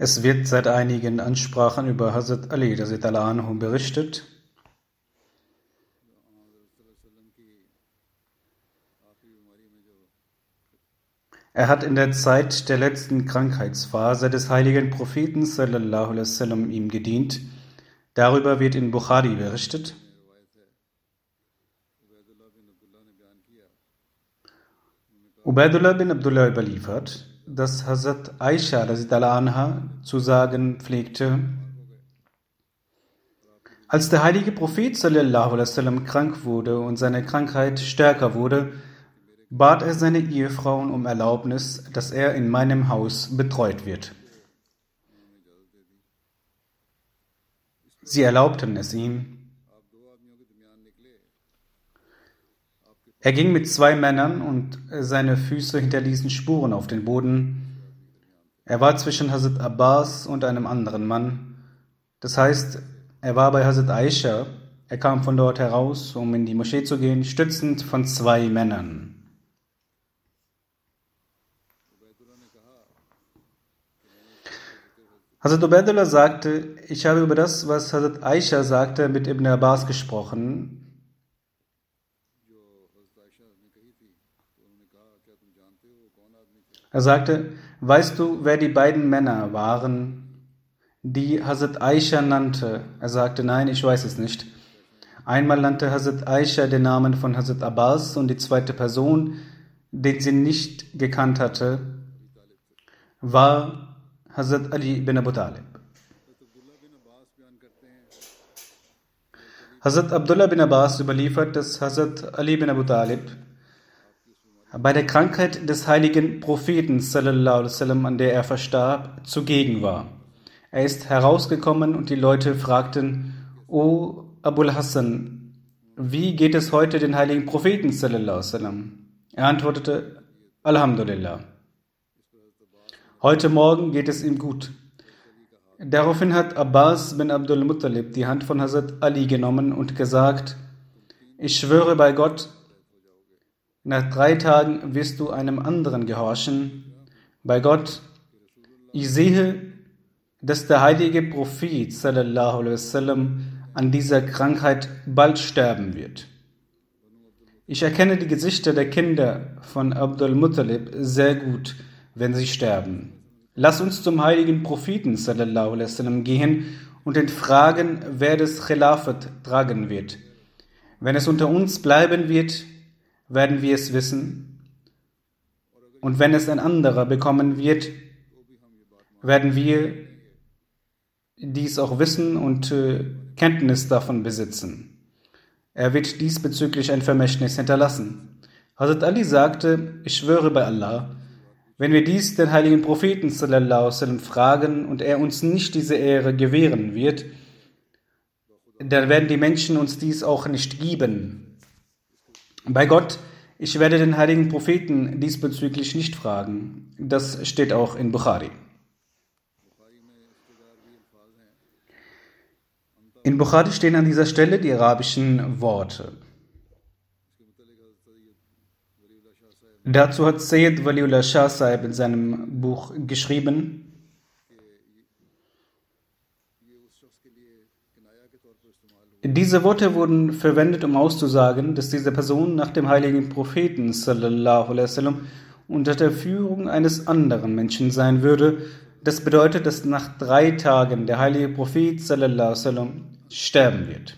Es wird seit einigen Ansprachen über Hazrat Ali anhu berichtet. Er hat in der Zeit der letzten Krankheitsphase des heiligen Propheten wasallam ihm gedient. Darüber wird in Bukhari berichtet. Ubaidullah bin Abdullah überliefert, dass Hazrat Aisha anha zu sagen pflegte, als der heilige Prophet wasallam krank wurde und seine Krankheit stärker wurde, bat er seine Ehefrauen um Erlaubnis, dass er in meinem Haus betreut wird. Sie erlaubten es ihm. Er ging mit zwei Männern und seine Füße hinterließen Spuren auf den Boden. Er war zwischen Hazrat Abbas und einem anderen Mann. Das heißt, er war bei Hazrat Aisha. Er kam von dort heraus, um in die Moschee zu gehen, stützend von zwei Männern. Hazrat Ubaidullah sagte, ich habe über das, was Hazrat Aisha sagte, mit Ibn Abbas gesprochen. Er sagte, weißt du, wer die beiden Männer waren, die Hazrat Aisha nannte? Er sagte, nein, ich weiß es nicht. Einmal nannte Hazrat Aisha den Namen von Hazrat Abbas und die zweite Person, den sie nicht gekannt hatte, war Hazrat Ali bin Abu Talib. Hazrat Abdullah bin Abbas überliefert, dass Hazrat Ali bin Abu Talib bei der Krankheit des heiligen Propheten, sallam, an der er verstarb, zugegen war. Er ist herausgekommen und die Leute fragten, O Abul Hassan, wie geht es heute den heiligen Propheten? Sallam? Er antwortete, Alhamdulillah. Heute Morgen geht es ihm gut. Daraufhin hat Abbas bin Abdul Muttalib die Hand von Hazrat Ali genommen und gesagt, ich schwöre bei Gott, nach drei Tagen wirst du einem anderen gehorchen. Bei Gott, ich sehe, dass der heilige Prophet wasallam an dieser Krankheit bald sterben wird. Ich erkenne die Gesichter der Kinder von Abdul Muttalib sehr gut wenn sie sterben. Lass uns zum heiligen Propheten wasallam gehen und ihn fragen, wer das Khilafat tragen wird. Wenn es unter uns bleiben wird, werden wir es wissen. Und wenn es ein anderer bekommen wird, werden wir dies auch wissen und äh, Kenntnis davon besitzen. Er wird diesbezüglich ein Vermächtnis hinterlassen. Hazrat Ali sagte, ich schwöre bei Allah, wenn wir dies den heiligen Propheten sallam, fragen und er uns nicht diese Ehre gewähren wird, dann werden die Menschen uns dies auch nicht geben. Bei Gott, ich werde den heiligen Propheten diesbezüglich nicht fragen. Das steht auch in Bukhari. In Bukhari stehen an dieser Stelle die arabischen Worte. Dazu hat Sayyid Waliullah Shah Sahib in seinem Buch geschrieben, Diese Worte wurden verwendet, um auszusagen, dass diese Person nach dem heiligen Propheten wasallam unter der Führung eines anderen Menschen sein würde. Das bedeutet, dass nach drei Tagen der heilige Prophet wasallam sterben wird.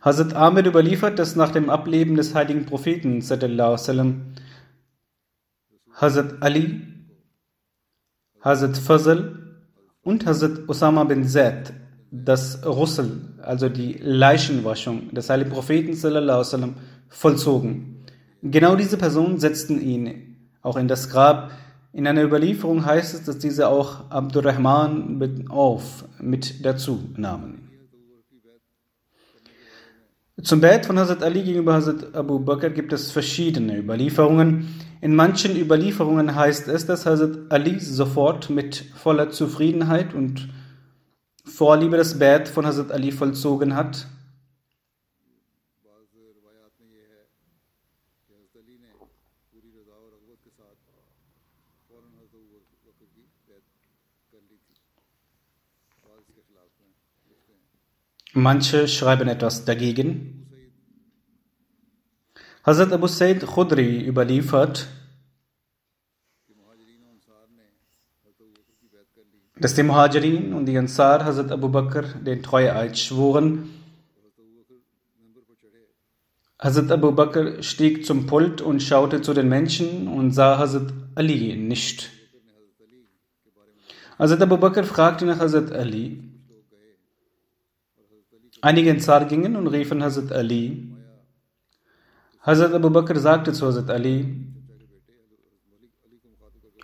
Hazrat Ahmed überliefert, dass nach dem Ableben des heiligen Propheten Hazrat Ali Hazrat Fazl und Hazrat Osama bin Zaid das Russel, also die Leichenwaschung des heiligen Propheten sallam, vollzogen. Genau diese Personen setzten ihn auch in das Grab. In einer Überlieferung heißt es, dass diese auch Abdurrahman bin Auf mit dazu nahmen. Zum Bett von Hazrat Ali gegenüber Hazrat Abu Bakr gibt es verschiedene Überlieferungen. In manchen Überlieferungen heißt es, dass Hazrat Ali sofort mit voller Zufriedenheit und Vorliebe das Bett von Hazrat Ali vollzogen hat. Manche schreiben etwas dagegen. Hazrat Abu Said Khudri überliefert, dass die Muhajirin und die Ansar Hazrat Abu Bakr den Treueid schworen. Hazrat Abu Bakr stieg zum Pult und schaute zu den Menschen und sah Hazrat Ali nicht. Hazrat Abu Bakr fragte nach Hazrat Ali. Einige Ansar gingen und riefen Hazrat Ali. Hazrat Abu Bakr sagte zu Hazrat Ali,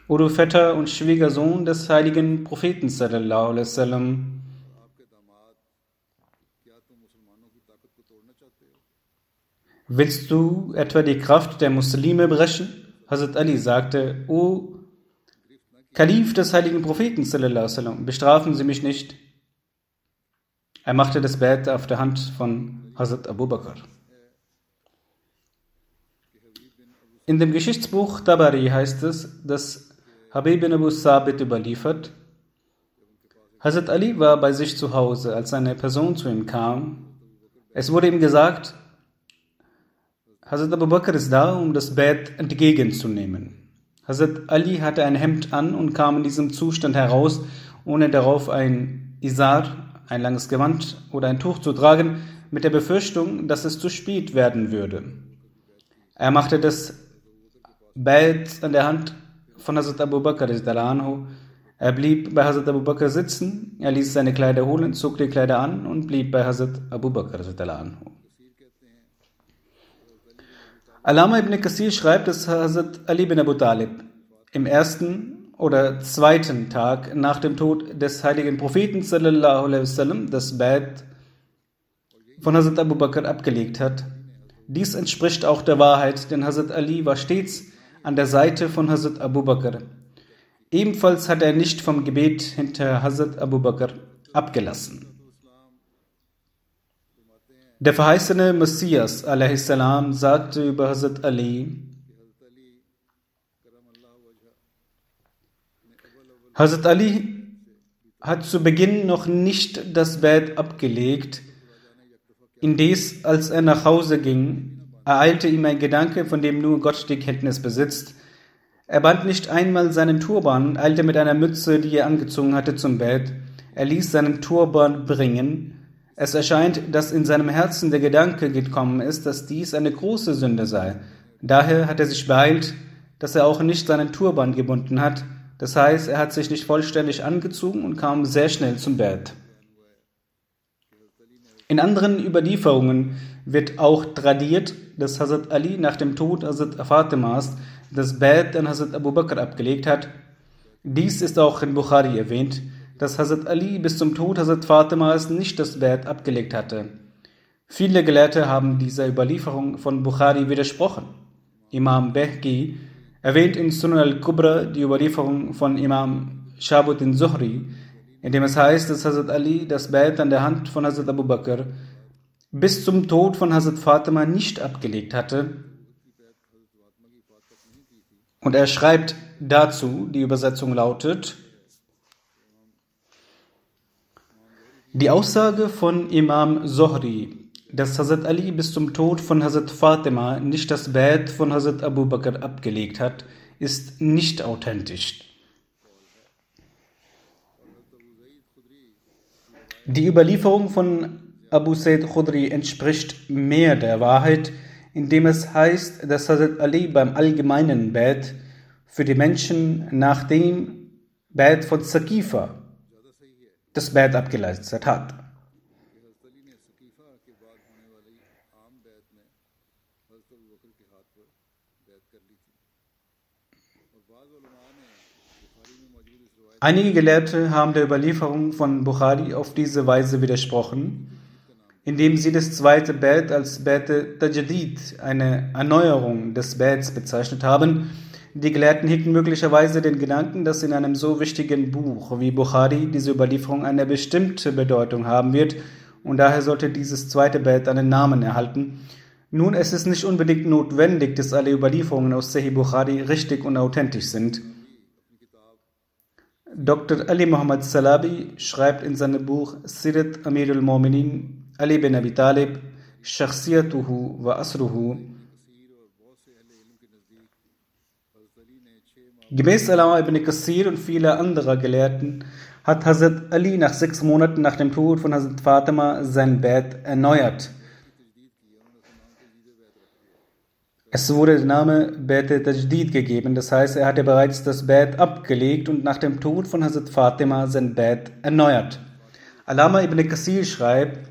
O du Vetter und Schwiegersohn des heiligen Propheten sallallahu alaihi wasallam, Willst du etwa die Kraft der Muslime brechen? Hazrat Ali sagte, O Kalif des heiligen Propheten wasallam, bestrafen Sie mich nicht. Er machte das Bett auf der Hand von Hazrat Abu Bakr. In dem Geschichtsbuch Tabari heißt es, dass Habib bin Abu Sabit überliefert, Hazrat Ali war bei sich zu Hause, als eine Person zu ihm kam. Es wurde ihm gesagt, Hazrat Abu Bakr ist da, um das Bett entgegenzunehmen. Hazrat Ali hatte ein Hemd an und kam in diesem Zustand heraus, ohne darauf ein Isar, ein langes Gewand oder ein Tuch zu tragen, mit der Befürchtung, dass es zu spät werden würde. Er machte das Bett an der Hand von Hazrat Abu Bakr. Er blieb bei Hazrat Abu Bakr sitzen, er ließ seine Kleider holen, zog die Kleider an und blieb bei Hazrat Abu Bakr. Alama ibn Qasir schreibt, dass Hazrat Ali bin Abu Talib im ersten oder zweiten Tag nach dem Tod des heiligen Propheten sallallahu alaihi wasallam das Bett von Hazrat Abu Bakr abgelegt hat. Dies entspricht auch der Wahrheit, denn Hazrat Ali war stets an der Seite von Hazrat Abu Bakr. Ebenfalls hat er nicht vom Gebet hinter Hazrat Abu Bakr abgelassen. Der verheißene Messias salam sagte über Hazrat Ali, Hazrat Ali hat zu Beginn noch nicht das Bett abgelegt. Indes, als er nach Hause ging, ereilte ihm ein Gedanke, von dem nur Gott die Kenntnis besitzt. Er band nicht einmal seinen Turban, eilte mit einer Mütze, die er angezogen hatte, zum Bett. Er ließ seinen Turban bringen. Es erscheint, dass in seinem Herzen der Gedanke gekommen ist, dass dies eine große Sünde sei. Daher hat er sich beeilt, dass er auch nicht seinen Turban gebunden hat, das heißt, er hat sich nicht vollständig angezogen und kam sehr schnell zum Bett. In anderen Überlieferungen wird auch tradiert, dass Hazrat Ali nach dem Tod Hazrat Fatimas das Bett an Hazrat Abu Bakr abgelegt hat. Dies ist auch in Bukhari erwähnt, dass Hazrat Ali bis zum Tod Hazrat Fatimas nicht das Bett abgelegt hatte. Viele Gelehrte haben dieser Überlieferung von Bukhari widersprochen. Imam Behgi erwähnt in Sunan al-Kubra die Überlieferung von Imam Shabuddin Zuhri, in dem es heißt, dass Hazrat Ali das Bett an der Hand von Hazrat Abu Bakr bis zum Tod von Hazrat Fatima nicht abgelegt hatte. Und er schreibt dazu, die Übersetzung lautet, die Aussage von Imam Zohri, dass Hazrat Ali bis zum Tod von Hazrat Fatima nicht das Bett von Hazrat Abu Bakr abgelegt hat, ist nicht authentisch. Die Überlieferung von Abu Said Khudri entspricht mehr der Wahrheit, indem es heißt, dass Hazrat Ali beim allgemeinen Bett für die Menschen nach dem Bett von Sakifa das Bett abgeleistet hat. Einige Gelehrte haben der Überlieferung von Bukhari auf diese Weise widersprochen, indem sie das zweite Bett als Bett Tajdid, eine Erneuerung des Betts bezeichnet haben. Die Gelehrten hegten möglicherweise den Gedanken, dass in einem so wichtigen Buch wie Bukhari diese Überlieferung eine bestimmte Bedeutung haben wird und daher sollte dieses zweite Bett einen Namen erhalten. Nun, es ist nicht unbedingt notwendig, dass alle Überlieferungen aus Sahih Bukhari richtig und authentisch sind. Dr. Ali Muhammad Salabi schreibt in seinem Buch Sirat Amir al-Mominin Ali bin Abi Talib, Shakhsiyatuhu wa Asruhu. Gemäß Alama ibn Qasir und vieler anderer Gelehrten hat Hazrat Ali nach sechs Monaten nach dem Tod von Hazrat Fatima sein Bett erneuert. Es wurde der Name Bet Tajdid gegeben, das heißt, er hatte bereits das Bett abgelegt und nach dem Tod von Hazrat Fatima sein Bett erneuert. Alama ibn Qasir schreibt,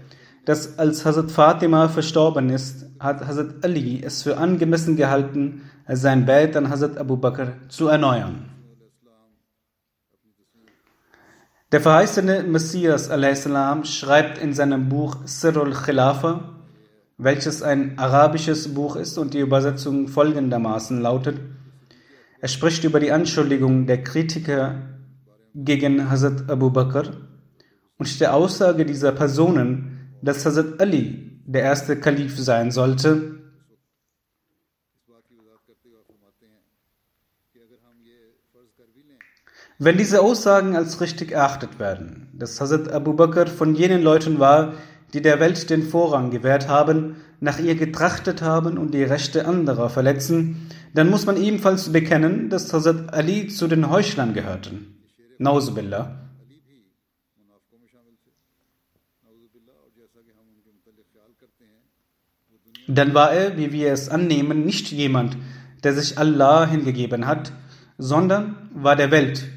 dass als Hazrat Fatima verstorben ist, hat Hazrat Ali es für angemessen gehalten, sein Bett an Hazrat Abu Bakr zu erneuern. Der verheißene Messias salam schreibt in seinem Buch Sirul Khilafa, welches ein arabisches Buch ist und die Übersetzung folgendermaßen lautet, er spricht über die Anschuldigung der Kritiker gegen Hazrat Abu Bakr und der Aussage dieser Personen, dass Hazrat Ali der erste Kalif sein sollte. Wenn diese Aussagen als richtig erachtet werden, dass Hazrat Abu Bakr von jenen Leuten war, die der Welt den Vorrang gewährt haben, nach ihr getrachtet haben und die Rechte anderer verletzen, dann muss man ebenfalls bekennen, dass Hazrat Ali zu den Heuchlern gehörten. Nauzubillah. Dann war er, wie wir es annehmen, nicht jemand, der sich Allah hingegeben hat, sondern war der Welt,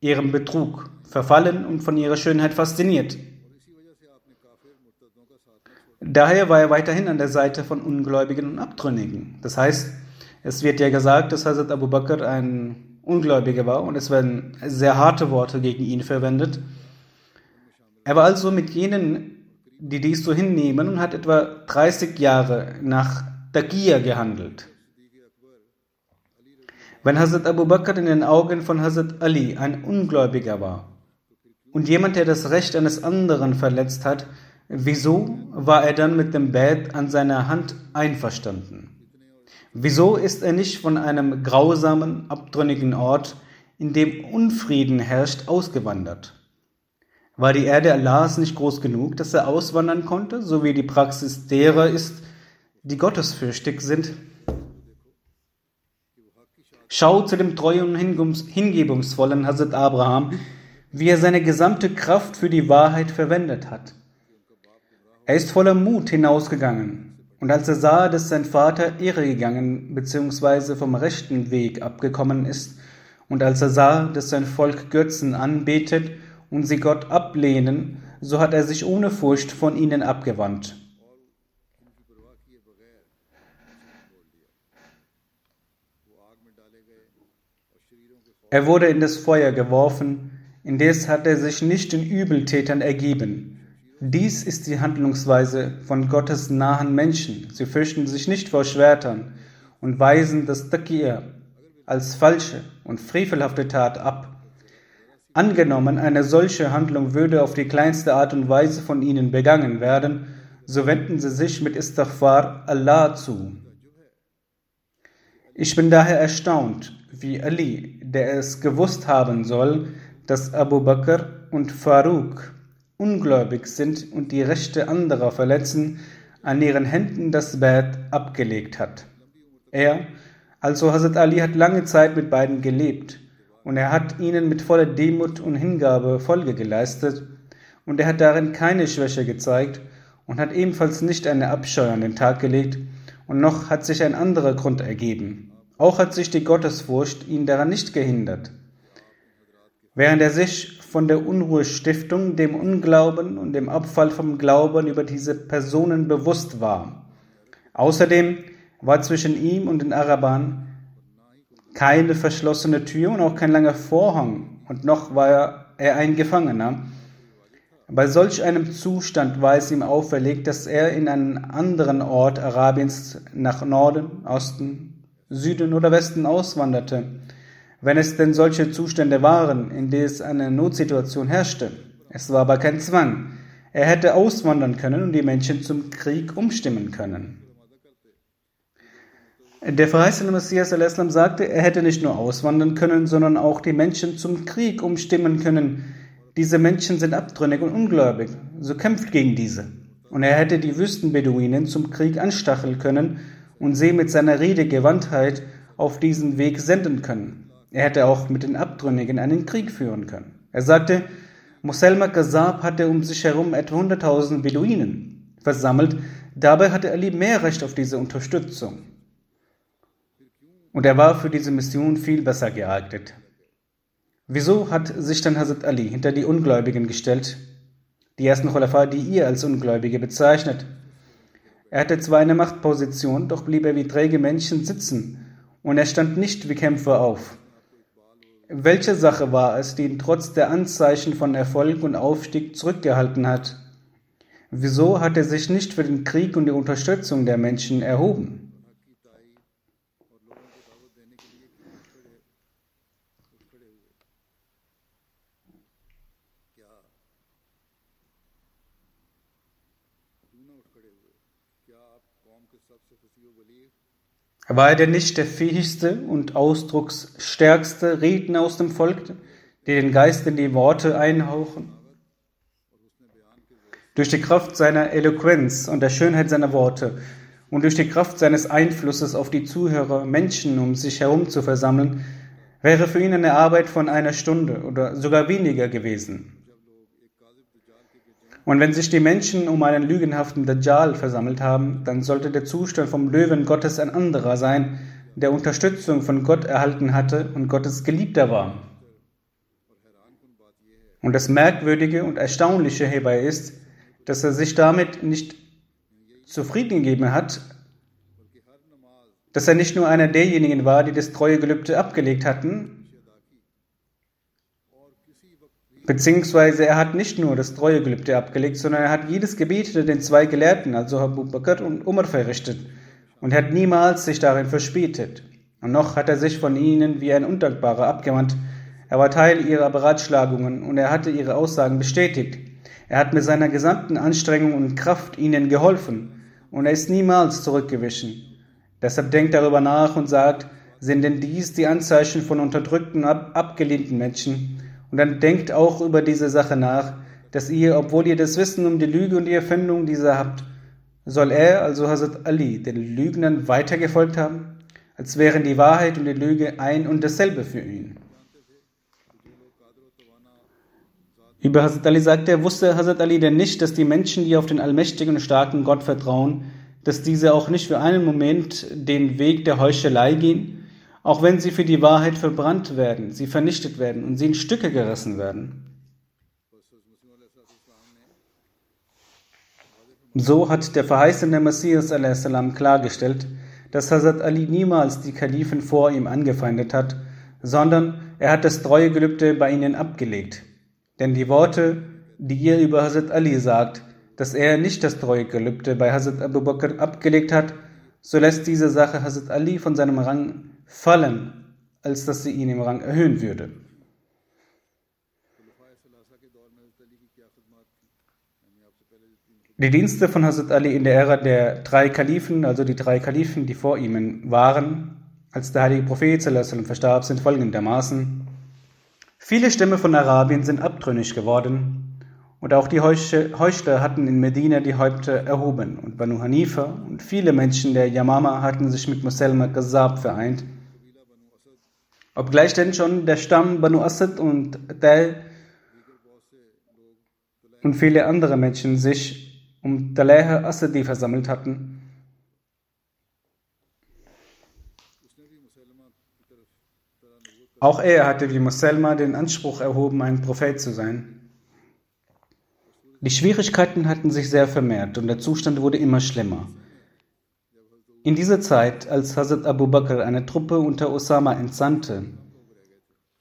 ihrem Betrug, verfallen und von ihrer Schönheit fasziniert. Daher war er weiterhin an der Seite von Ungläubigen und Abtrünnigen. Das heißt, es wird ja gesagt, dass Hazrat Abu Bakr ein Ungläubiger war und es werden sehr harte Worte gegen ihn verwendet. Er war also mit jenen die dies so hinnehmen und hat etwa 30 Jahre nach Taqiyya gehandelt. Wenn Hazrat Abu Bakr in den Augen von Hazrat Ali ein Ungläubiger war und jemand, der das Recht eines anderen verletzt hat, wieso war er dann mit dem Bett an seiner Hand einverstanden? Wieso ist er nicht von einem grausamen, abtrünnigen Ort, in dem Unfrieden herrscht, ausgewandert? War die Erde Allahs nicht groß genug, dass er auswandern konnte, so wie die Praxis derer ist, die gottesfürchtig sind? Schau zu dem treuen und hingebungsvollen Hazrat Abraham, wie er seine gesamte Kraft für die Wahrheit verwendet hat. Er ist voller Mut hinausgegangen, und als er sah, dass sein Vater irregegangen bzw. vom rechten Weg abgekommen ist, und als er sah, dass sein Volk Götzen anbetet und sie Gott ablehnen, so hat er sich ohne Furcht von ihnen abgewandt. Er wurde in das Feuer geworfen, indes hat er sich nicht den Übeltätern ergeben. Dies ist die Handlungsweise von Gottes nahen Menschen. Sie fürchten sich nicht vor Schwertern und weisen das Taqir, als falsche und frevelhafte Tat ab. Angenommen, eine solche Handlung würde auf die kleinste Art und Weise von ihnen begangen werden, so wenden sie sich mit Istighfar Allah zu. Ich bin daher erstaunt, wie Ali, der es gewusst haben soll, dass Abu Bakr und Faruk ungläubig sind und die Rechte anderer verletzen, an ihren Händen das Bett abgelegt hat. Er, also Hazrat Ali, hat lange Zeit mit beiden gelebt und er hat ihnen mit voller Demut und Hingabe Folge geleistet und er hat darin keine Schwäche gezeigt und hat ebenfalls nicht eine Abscheu an den Tag gelegt und noch hat sich ein anderer Grund ergeben. Auch hat sich die Gottesfurcht ihn daran nicht gehindert. Während er sich von der Unruhestiftung, dem Unglauben und dem Abfall vom Glauben über diese Personen bewusst war. Außerdem war zwischen ihm und den Arabern keine verschlossene Tür und auch kein langer Vorhang und noch war er ein Gefangener. Bei solch einem Zustand war es ihm auferlegt, dass er in einen anderen Ort Arabiens nach Norden, Osten, Süden oder Westen auswanderte, wenn es denn solche Zustände waren, in denen eine Notsituation herrschte. Es war aber kein Zwang. Er hätte auswandern können und die Menschen zum Krieg umstimmen können. Der verheißene Messias al-Islam sagte, er hätte nicht nur auswandern können, sondern auch die Menschen zum Krieg umstimmen können. Diese Menschen sind abtrünnig und ungläubig, so kämpft gegen diese. Und er hätte die Wüstenbeduinen zum Krieg anstacheln können und sie mit seiner Redegewandtheit auf diesen Weg senden können. Er hätte auch mit den Abtrünnigen einen Krieg führen können. Er sagte, Muselma Gazab hatte um sich herum etwa 100.000 Beduinen versammelt, dabei hatte Ali mehr Recht auf diese Unterstützung. Und er war für diese Mission viel besser geeignet. Wieso hat sich dann Hazrat Ali hinter die Ungläubigen gestellt? Die ersten Khulafa, die ihr als Ungläubige bezeichnet. Er hatte zwar eine Machtposition, doch blieb er wie träge Menschen sitzen und er stand nicht wie Kämpfer auf. Welche Sache war es, die ihn trotz der Anzeichen von Erfolg und Aufstieg zurückgehalten hat? Wieso hat er sich nicht für den Krieg und die Unterstützung der Menschen erhoben? War er denn nicht der fähigste und ausdrucksstärkste Redner aus dem Volk, der den Geist in die Worte einhauchen? Durch die Kraft seiner Eloquenz und der Schönheit seiner Worte und durch die Kraft seines Einflusses auf die Zuhörer, Menschen um sich herum zu versammeln, wäre für ihn eine Arbeit von einer Stunde oder sogar weniger gewesen. Und wenn sich die Menschen um einen lügenhaften Dajjal versammelt haben, dann sollte der Zustand vom Löwen Gottes ein anderer sein, der Unterstützung von Gott erhalten hatte und Gottes Geliebter war. Und das Merkwürdige und Erstaunliche hierbei ist, dass er sich damit nicht zufrieden gegeben hat, dass er nicht nur einer derjenigen war, die das treue Gelübde abgelegt hatten, Beziehungsweise er hat nicht nur das Treuegelübde abgelegt, sondern er hat jedes Gebet den zwei Gelehrten, also Abu Bakr und Umar, verrichtet und hat niemals sich darin verspätet. Und noch hat er sich von ihnen wie ein Undankbarer abgewandt. Er war Teil ihrer Beratschlagungen und er hatte ihre Aussagen bestätigt. Er hat mit seiner gesamten Anstrengung und Kraft ihnen geholfen und er ist niemals zurückgewichen. Deshalb denkt darüber nach und sagt, sind denn dies die Anzeichen von unterdrückten, ab abgelehnten Menschen? Und dann denkt auch über diese Sache nach, dass ihr, obwohl ihr das Wissen um die Lüge und die Erfindung dieser habt, soll er, also Hazrat Ali, den Lügnern weitergefolgt haben, als wären die Wahrheit und die Lüge ein und dasselbe für ihn. Über Hazrat Ali sagt er, wusste Hazrat Ali denn nicht, dass die Menschen, die auf den allmächtigen und starken Gott vertrauen, dass diese auch nicht für einen Moment den Weg der Heuchelei gehen auch wenn sie für die Wahrheit verbrannt werden, sie vernichtet werden und sie in Stücke gerissen werden. So hat der verheißene Messias salam klargestellt, dass Hazrat Ali niemals die Kalifen vor ihm angefeindet hat, sondern er hat das treue Gelübde bei ihnen abgelegt. Denn die Worte, die ihr über Hazrat Ali sagt, dass er nicht das treue Gelübde bei Hazrat Abu Bakr abgelegt hat, so lässt diese Sache Hazrat Ali von seinem Rang fallen als dass sie ihn im Rang erhöhen würde. Die Dienste von Hazrat Ali in der Ära der drei Kalifen, also die drei Kalifen, die vor ihm waren, als der heilige Prophet verstarb, sind folgendermaßen. Viele Stämme von Arabien sind abtrünnig geworden und auch die Heuchler hatten in Medina die Häupter erhoben und Banu Hanifa und viele Menschen der Yamama hatten sich mit Muselma Ghazab vereint. Obgleich denn schon der Stamm Banu Asad und Tal und viele andere Menschen sich um Taleh Asadi versammelt hatten. Auch er hatte wie Muselma den Anspruch erhoben, ein Prophet zu sein. Die Schwierigkeiten hatten sich sehr vermehrt und der Zustand wurde immer schlimmer. In dieser Zeit, als Hazrat Abu Bakr eine Truppe unter Osama entsandte,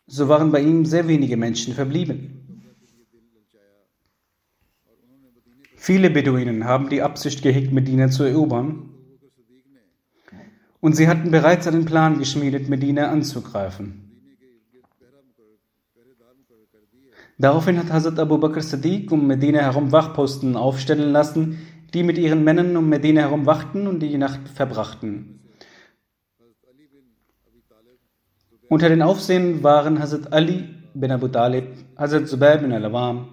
so waren bei ihm sehr wenige Menschen verblieben. Viele Beduinen haben die Absicht gehegt, Medina zu erobern, und sie hatten bereits einen Plan geschmiedet, Medina anzugreifen. Daraufhin hat Hazrat Abu Bakr Siddiq um Medina herum Wachposten aufstellen lassen, die mit ihren Männern um Medina herum wachten und die Nacht verbrachten. Unter den Aufsehen waren Hazrat Ali bin Abu Talib, Hazrat Zubair bin Al-Awam,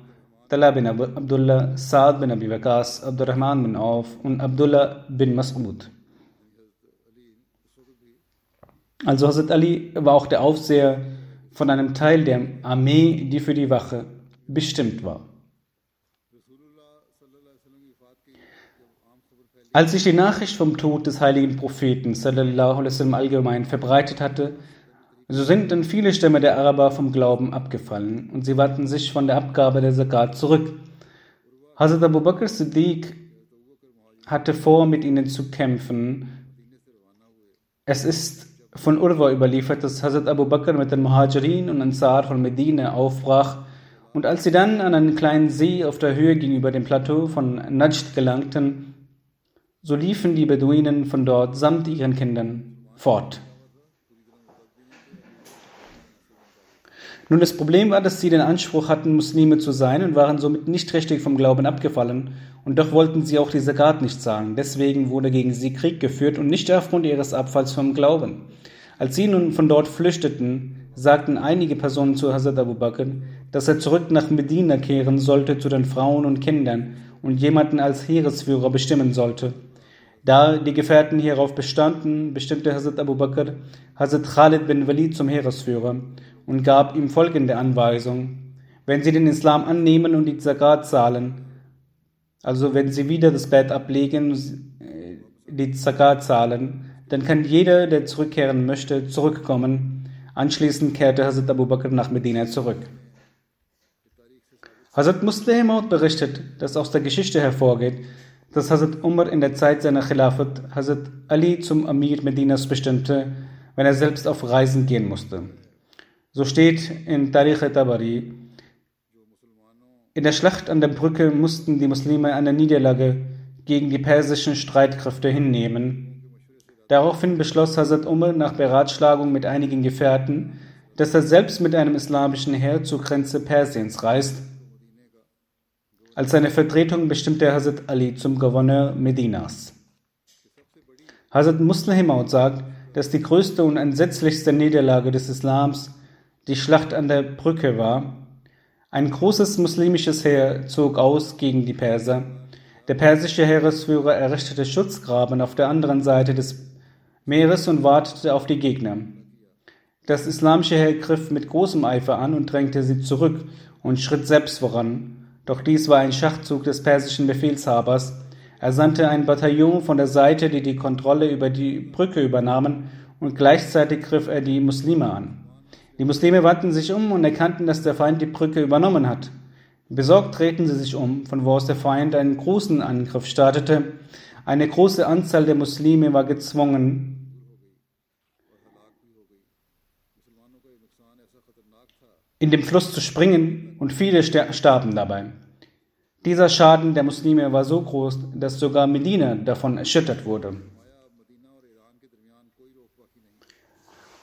Talha bin Abdullah, Saad bin Abi Waqas, Abdurrahman bin Auf und Abdullah bin Mas'ud. Also Hazrat Ali war auch der Aufseher von einem Teil der Armee, die für die Wache bestimmt war. Als sich die Nachricht vom Tod des heiligen Propheten sallallahu alaihi wasallam allgemein verbreitet hatte, so sind dann viele Stämme der Araber vom Glauben abgefallen und sie wandten sich von der Abgabe der Zakat zurück. Hazrat Abu Bakr Siddiq hatte vor, mit ihnen zu kämpfen. Es ist von Urwa überliefert, dass Hazrat Abu Bakr mit den Muhajirin und Ansar von Medina aufbrach und als sie dann an einen kleinen See auf der Höhe gegenüber dem Plateau von Najd gelangten, so liefen die Beduinen von dort samt ihren Kindern fort. Nun, das Problem war, dass sie den Anspruch hatten, Muslime zu sein und waren somit nicht richtig vom Glauben abgefallen. Und doch wollten sie auch die Zakat nicht zahlen. Deswegen wurde gegen sie Krieg geführt und nicht aufgrund ihres Abfalls vom Glauben. Als sie nun von dort flüchteten, sagten einige Personen zu Hazrat Abu Bakr, dass er zurück nach Medina kehren sollte zu den Frauen und Kindern und jemanden als Heeresführer bestimmen sollte. Da die Gefährten hierauf bestanden, bestimmte Hazrat Abu Bakr Hazrat Khalid bin Walid zum Heeresführer und gab ihm folgende Anweisung. Wenn sie den Islam annehmen und die Zakat zahlen, also wenn sie wieder das Bett ablegen, äh, die Zakat zahlen, dann kann jeder, der zurückkehren möchte, zurückkommen. Anschließend kehrte Hazrat Abu Bakr nach Medina zurück. Hazrat Muslim berichtet, dass aus der Geschichte hervorgeht, dass Hazrat Umar in der Zeit seiner Khilafat Hazrat Ali zum Amir Medinas bestimmte, wenn er selbst auf Reisen gehen musste. So steht in Tariq Tabari, in der Schlacht an der Brücke mussten die Muslime eine Niederlage gegen die persischen Streitkräfte hinnehmen. Daraufhin beschloss Hazrat Umar nach Beratschlagung mit einigen Gefährten, dass er selbst mit einem islamischen Heer zur Grenze Persiens reist. Als seine Vertretung bestimmte Hazrat Ali zum Gouverneur Medinas. Hazrat Muslim sagt, dass die größte und entsetzlichste Niederlage des Islams die Schlacht an der Brücke war. Ein großes muslimisches Heer zog aus gegen die Perser. Der persische Heeresführer errichtete Schutzgraben auf der anderen Seite des Meeres und wartete auf die Gegner. Das islamische Heer griff mit großem Eifer an und drängte sie zurück und schritt selbst voran. Doch dies war ein Schachzug des persischen Befehlshabers. Er sandte ein Bataillon von der Seite, die die Kontrolle über die Brücke übernahmen, und gleichzeitig griff er die Muslime an. Die Muslime wandten sich um und erkannten, dass der Feind die Brücke übernommen hat. Besorgt drehten sie sich um, von wo aus der Feind einen großen Angriff startete. Eine große Anzahl der Muslime war gezwungen, in den Fluss zu springen und viele starben dabei. Dieser Schaden der Muslime war so groß, dass sogar Medina davon erschüttert wurde.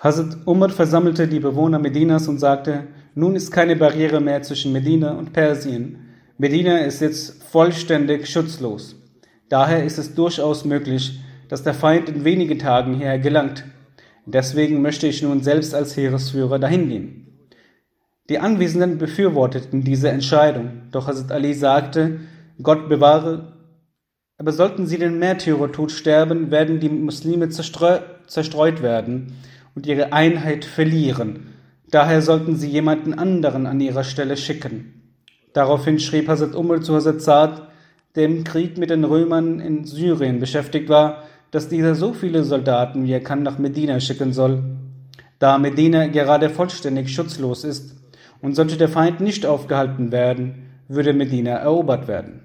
Hazrat Umar versammelte die Bewohner Medinas und sagte, nun ist keine Barriere mehr zwischen Medina und Persien. Medina ist jetzt vollständig schutzlos. Daher ist es durchaus möglich, dass der Feind in wenigen Tagen hierher gelangt. Deswegen möchte ich nun selbst als Heeresführer dahin gehen. Die Anwesenden befürworteten diese Entscheidung, doch Hazrat Ali sagte, Gott bewahre, aber sollten sie den Märtyrertod sterben, werden die Muslime zerstreu zerstreut werden und ihre Einheit verlieren. Daher sollten sie jemanden anderen an ihrer Stelle schicken. Daraufhin schrieb Hazrat Umar zu Hazrat Saad, der im Krieg mit den Römern in Syrien beschäftigt war, dass dieser so viele Soldaten wie er kann nach Medina schicken soll. Da Medina gerade vollständig schutzlos ist und sollte der Feind nicht aufgehalten werden, würde Medina erobert werden.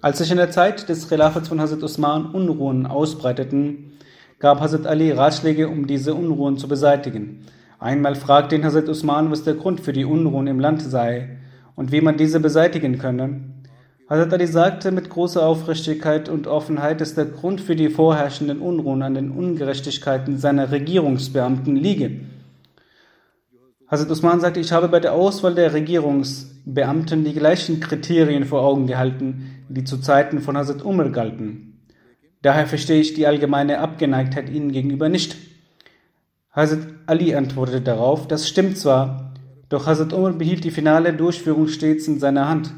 Als sich in der Zeit des Khilafats von Hazrat Usman Unruhen ausbreiteten, gab Hazrat Ali Ratschläge, um diese Unruhen zu beseitigen. Einmal fragte ihn Hazrat Usman, was der Grund für die Unruhen im Land sei und wie man diese beseitigen könne. Hazrat Ali sagte mit großer Aufrichtigkeit und Offenheit, dass der Grund für die vorherrschenden Unruhen an den Ungerechtigkeiten seiner Regierungsbeamten liege. Hazrat Usman sagte, ich habe bei der Auswahl der Regierungsbeamten die gleichen Kriterien vor Augen gehalten, die zu Zeiten von Hazrat Umar galten. Daher verstehe ich die allgemeine Abgeneigtheit ihnen gegenüber nicht. Hazrat Ali antwortete darauf, das stimmt zwar, doch Hazrat Umar behielt die finale Durchführung stets in seiner Hand.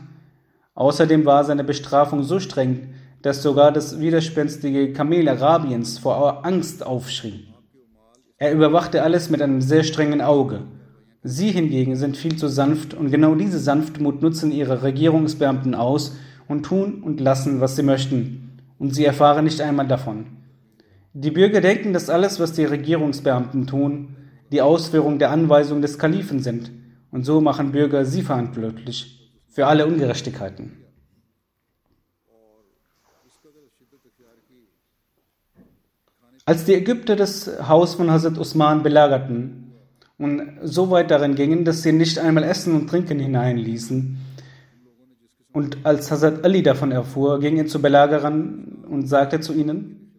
Außerdem war seine Bestrafung so streng, dass sogar das widerspenstige Kamel Arabiens vor Angst aufschrie. Er überwachte alles mit einem sehr strengen Auge. Sie hingegen sind viel zu sanft und genau diese Sanftmut nutzen ihre Regierungsbeamten aus und tun und lassen, was sie möchten und sie erfahren nicht einmal davon. Die Bürger denken, dass alles, was die Regierungsbeamten tun, die Ausführung der Anweisungen des Kalifen sind, und so machen Bürger sie verantwortlich für alle Ungerechtigkeiten. Als die Ägypter das Haus von Hazrat Usman belagerten und so weit darin gingen, dass sie nicht einmal Essen und Trinken hineinließen, und als Hazrat Ali davon erfuhr, ging er zu Belagerern und sagte zu ihnen,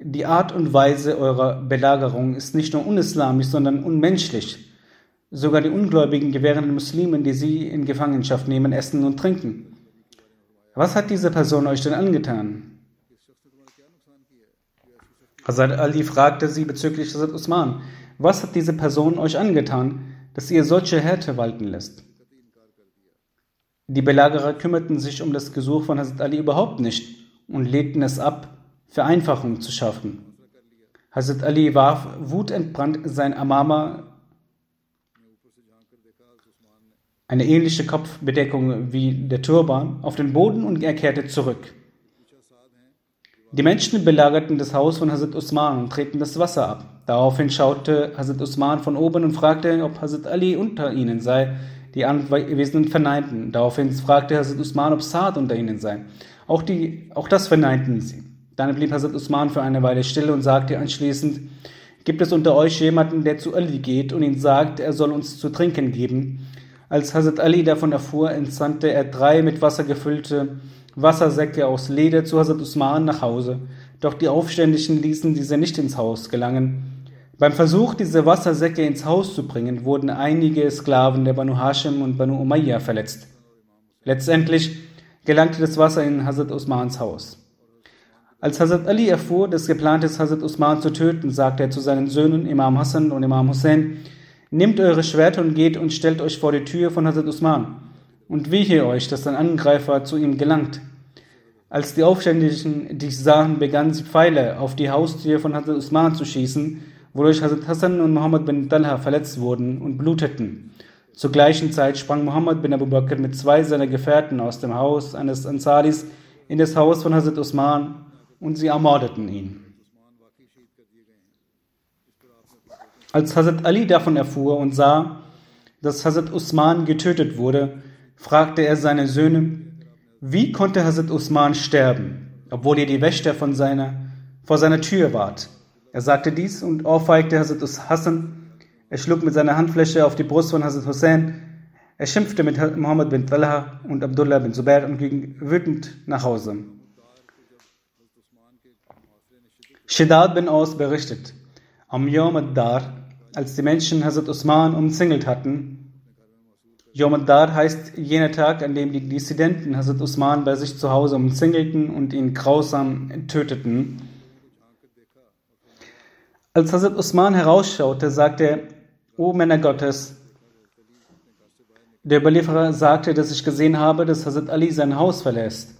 die Art und Weise eurer Belagerung ist nicht nur unislamisch, sondern unmenschlich. Sogar die Ungläubigen gewähren den Muslimen, die sie in Gefangenschaft nehmen, Essen und Trinken. Was hat diese Person euch denn angetan? Hazrat Ali fragte sie bezüglich Hazrat Usman, was hat diese Person euch angetan, dass ihr solche Härte walten lässt? Die Belagerer kümmerten sich um das Gesuch von Hazrat Ali überhaupt nicht und lehnten es ab, Vereinfachung zu schaffen. Hazrat Ali warf wutentbrannt sein Amama, eine ähnliche Kopfbedeckung wie der Turban, auf den Boden und er kehrte zurück. Die Menschen belagerten das Haus von Hazrat Usman und treten das Wasser ab. Daraufhin schaute Hazrat Usman von oben und fragte, ob Hazrat Ali unter ihnen sei. Die Anwesenden verneinten. Daraufhin fragte Hazrat Usman, ob Saad unter ihnen sei. Auch, die, auch das verneinten sie. Dann blieb Hazrat Usman für eine Weile still und sagte anschließend, gibt es unter euch jemanden, der zu Ali geht und ihn sagt, er soll uns zu trinken geben? Als Hazrat Ali davon erfuhr, entsandte er drei mit Wasser gefüllte Wassersäcke aus Leder zu Hazrat Usman nach Hause. Doch die Aufständischen ließen diese nicht ins Haus gelangen. Beim Versuch, diese Wassersäcke ins Haus zu bringen, wurden einige Sklaven der Banu Hashim und Banu Umayyah verletzt. Letztendlich gelangte das Wasser in Hazrat Usmans Haus. Als Hazrat Ali erfuhr, dass geplant ist, Hazrat Usman zu töten, sagte er zu seinen Söhnen Imam Hassan und Imam Hussein, Nehmt eure Schwerter und geht und stellt euch vor die Tür von Hazrat Usman. Und wehe euch, dass ein Angreifer zu ihm gelangt. Als die Aufständischen dies sahen, begannen sie Pfeile auf die Haustür von Hazrat Usman zu schießen wodurch Hazrat Hassan und Muhammad bin Talha verletzt wurden und bluteten. Zur gleichen Zeit sprang Muhammad bin Abu Bakr mit zwei seiner Gefährten aus dem Haus eines Ansaris in das Haus von Hazrat Usman und sie ermordeten ihn. Als Hazrat Ali davon erfuhr und sah, dass Hazrat Usman getötet wurde, fragte er seine Söhne, wie konnte Hazrat Usman sterben, obwohl ihr die Wächter von seiner, vor seiner Tür wart? Er sagte dies und ohrfeigte Hazrat Hassan. Er schlug mit seiner Handfläche auf die Brust von Hazrat Hussein. Er schimpfte mit Muhammad bin Talha und Abdullah bin Zubair und ging wütend nach Hause. Shidad bin Aus berichtet, am Yom ad-Dar, als die Menschen Hazrat Usman umzingelt hatten, Yom ad-Dar heißt jener Tag, an dem die Dissidenten Hazrat Usman bei sich zu Hause umzingelten und ihn grausam töteten. Als Hazrat Usman herausschaute, sagte er, O Männer Gottes, der Überlieferer sagte, dass ich gesehen habe, dass Hazrat Ali sein Haus verlässt.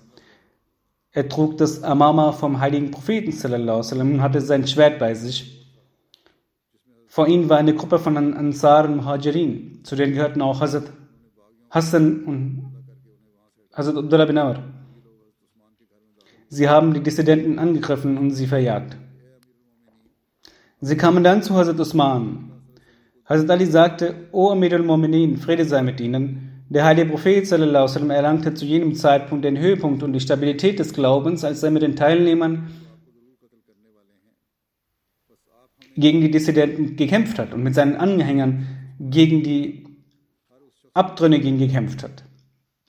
Er trug das Amama vom heiligen Propheten und hatte sein Schwert bei sich. Vor ihm war eine Gruppe von Ansar und Muhajirin, zu denen gehörten auch Hazrat Hassan und Hazrat Abdullah bin Amr. Sie haben die Dissidenten angegriffen und sie verjagt. Sie kamen dann zu Hazrat Usman, Hazrat Ali sagte, O Amir al-Mu'minin, Friede sei mit ihnen. Der heilige Prophet sallam, erlangte zu jenem Zeitpunkt den Höhepunkt und die Stabilität des Glaubens, als er mit den Teilnehmern gegen die Dissidenten gekämpft hat und mit seinen Anhängern gegen die Abtrünnigen gekämpft hat.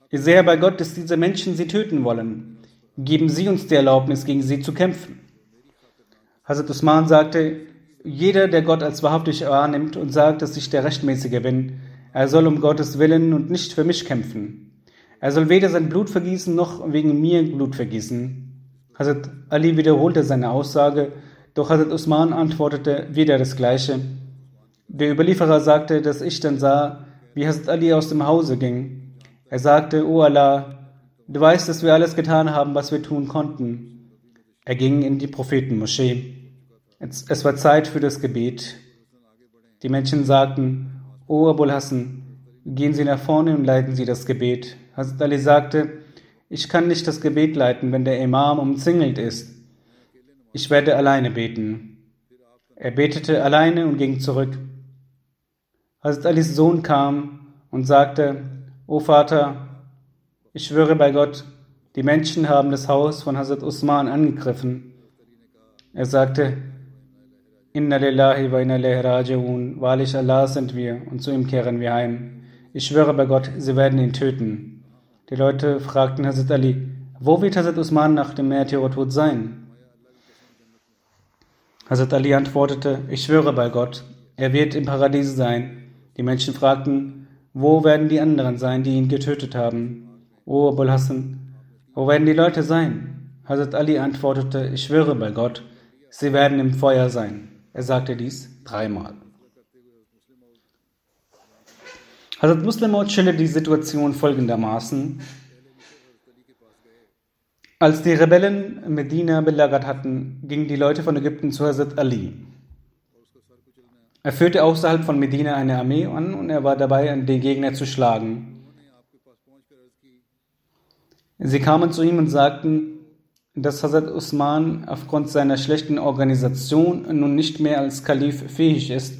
Ich sehe bei Gott, dass diese Menschen sie töten wollen. Geben Sie uns die Erlaubnis, gegen sie zu kämpfen. Hazrat Usman sagte, jeder, der Gott als wahrhaftig wahrnimmt und sagt, dass ich der Rechtmäßige bin, er soll um Gottes Willen und nicht für mich kämpfen. Er soll weder sein Blut vergießen noch wegen mir Blut vergießen. Hazrat Ali wiederholte seine Aussage, doch Hazrat Usman antwortete wieder das Gleiche. Der Überlieferer sagte, dass ich dann sah, wie Hazrat Ali aus dem Hause ging. Er sagte, O Allah, du weißt, dass wir alles getan haben, was wir tun konnten. Er ging in die Prophetenmoschee. Es war Zeit für das Gebet. Die Menschen sagten, O Abul Hassan, gehen Sie nach vorne und leiten Sie das Gebet. Hazrat Ali sagte, ich kann nicht das Gebet leiten, wenn der Imam umzingelt ist. Ich werde alleine beten. Er betete alleine und ging zurück. Hazrat Alis Sohn kam und sagte, O Vater, ich schwöre bei Gott, die Menschen haben das Haus von Hazrat Usman angegriffen. Er sagte, Inna lillahi wa inna ilaihi raji'un. Wahrlich Allah sind wir und zu ihm kehren wir heim. Ich schwöre bei Gott, sie werden ihn töten. Die Leute fragten Hazrat Ali, wo wird Hazrat Usman nach dem Märtyrertod sein? Hazrat Ali antwortete, ich schwöre bei Gott, er wird im Paradies sein. Die Menschen fragten, wo werden die anderen sein, die ihn getötet haben? O Abul Hassan, wo werden die Leute sein? Hazrat Ali antwortete, ich schwöre bei Gott, sie werden im Feuer sein. Er sagte dies dreimal. Hazrat Muslim schildert die Situation folgendermaßen. Als die Rebellen Medina belagert hatten, gingen die Leute von Ägypten zu Hazrat Ali. Er führte außerhalb von Medina eine Armee an und er war dabei, den Gegner zu schlagen. Sie kamen zu ihm und sagten, dass Hazrat Usman aufgrund seiner schlechten Organisation nun nicht mehr als Kalif fähig ist.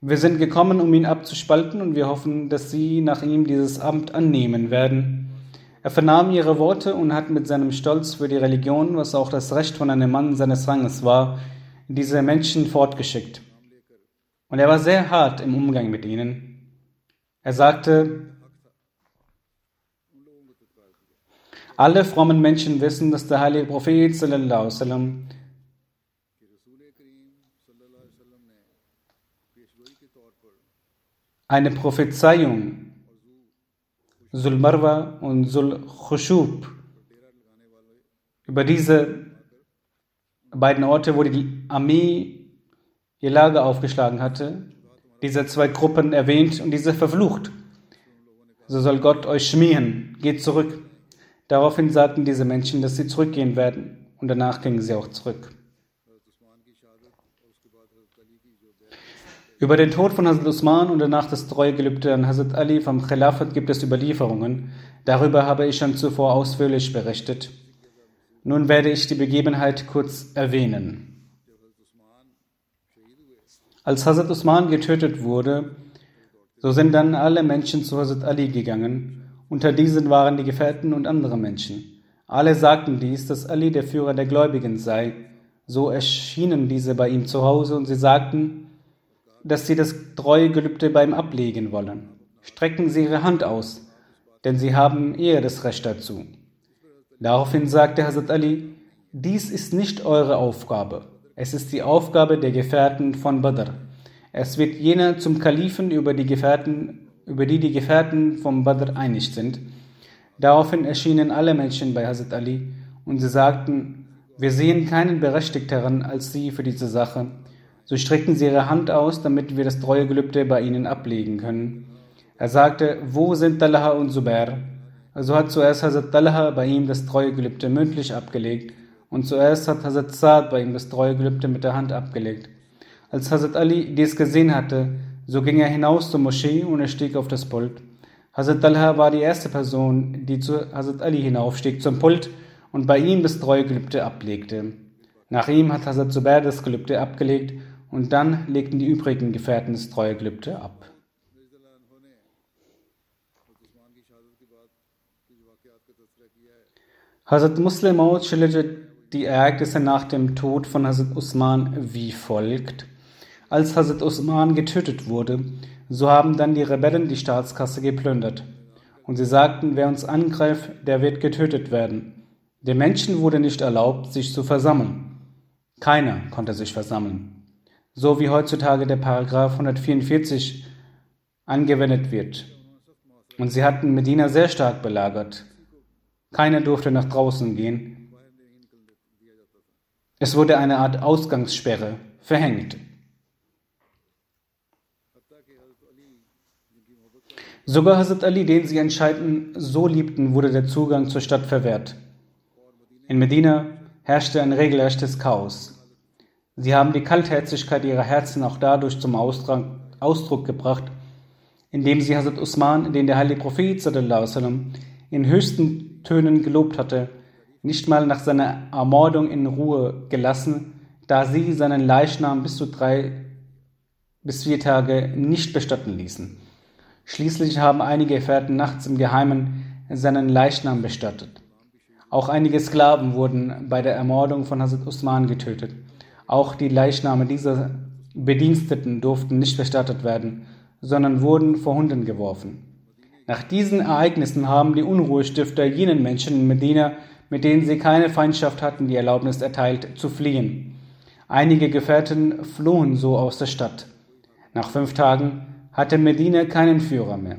Wir sind gekommen, um ihn abzuspalten und wir hoffen, dass Sie nach ihm dieses Amt annehmen werden. Er vernahm ihre Worte und hat mit seinem Stolz für die Religion, was auch das Recht von einem Mann seines Ranges war, diese Menschen fortgeschickt. Und er war sehr hart im Umgang mit ihnen. Er sagte, Alle frommen Menschen wissen, dass der heilige Prophet sallam, eine Prophezeiung Zulmarwa und Zulkhushub über diese beiden Orte, wo die Armee ihr Lager aufgeschlagen hatte, diese zwei Gruppen erwähnt und diese verflucht. So soll Gott euch schmieren, geht zurück. Daraufhin sagten diese Menschen, dass sie zurückgehen werden, und danach gingen sie auch zurück. Über den Tod von Hazrat Usman und danach das Treuegelübde an Hazrat Ali vom Khilafat gibt es Überlieferungen. Darüber habe ich schon zuvor ausführlich berichtet. Nun werde ich die Begebenheit kurz erwähnen. Als Hazrat Usman getötet wurde, so sind dann alle Menschen zu Hazrat Ali gegangen unter diesen waren die Gefährten und andere Menschen. Alle sagten dies, dass Ali der Führer der Gläubigen sei. So erschienen diese bei ihm zu Hause und sie sagten, dass sie das treue Gelübde bei ihm ablegen wollen. Strecken sie ihre Hand aus, denn sie haben eher das Recht dazu. Daraufhin sagte Hazrat Ali, dies ist nicht eure Aufgabe. Es ist die Aufgabe der Gefährten von Badr. Es wird jener zum Kalifen über die Gefährten, über die die Gefährten vom Badr einig sind. Daraufhin erschienen alle Menschen bei Hazrat Ali und sie sagten, wir sehen keinen Berechtigteren als Sie für diese Sache. So streckten sie ihre Hand aus, damit wir das Treuegelübde bei ihnen ablegen können. Er sagte, wo sind Talha und Zubair? Also hat zuerst Hazrat Talha bei ihm das Treuegelübde mündlich abgelegt und zuerst hat Hazrat Saad bei ihm das Treuegelübde mit der Hand abgelegt. Als Hazrat Ali dies gesehen hatte, so ging er hinaus zur Moschee und er stieg auf das Pult. Hazrat Talha war die erste Person, die zu Hazrat Ali hinaufstieg zum Pult und bei ihm das Treuegelübde ablegte. Nach ihm hat Hazrat Zubair das Gelübde abgelegt und dann legten die übrigen Gefährten das Treuegelübde ab. Hazrat Muslim Maud schilderte die Ereignisse nach dem Tod von Hazrat Usman wie folgt. Als Hazrat Usman getötet wurde, so haben dann die Rebellen die Staatskasse geplündert. Und sie sagten, wer uns angreift, der wird getötet werden. Den Menschen wurde nicht erlaubt, sich zu versammeln. Keiner konnte sich versammeln. So wie heutzutage der Paragraph 144 angewendet wird. Und sie hatten Medina sehr stark belagert. Keiner durfte nach draußen gehen. Es wurde eine Art Ausgangssperre verhängt. Sogar Hazrat Ali, den sie entscheidend so liebten, wurde der Zugang zur Stadt verwehrt. In Medina herrschte ein regelrechtes Chaos. Sie haben die Kaltherzigkeit ihrer Herzen auch dadurch zum Ausdruck gebracht, indem sie Hazrat Usman, den der heilige Prophet in höchsten Tönen gelobt hatte, nicht mal nach seiner Ermordung in Ruhe gelassen, da sie seinen Leichnam bis zu drei bis vier Tage nicht bestatten ließen. Schließlich haben einige Gefährten nachts im Geheimen seinen Leichnam bestattet. Auch einige Sklaven wurden bei der Ermordung von Hazrat Usman getötet. Auch die Leichname dieser Bediensteten durften nicht bestattet werden, sondern wurden vor Hunden geworfen. Nach diesen Ereignissen haben die Unruhestifter jenen Menschen in Medina, mit denen sie keine Feindschaft hatten, die Erlaubnis erteilt, zu fliehen. Einige Gefährten flohen so aus der Stadt. Nach fünf Tagen hatte Medina keinen Führer mehr.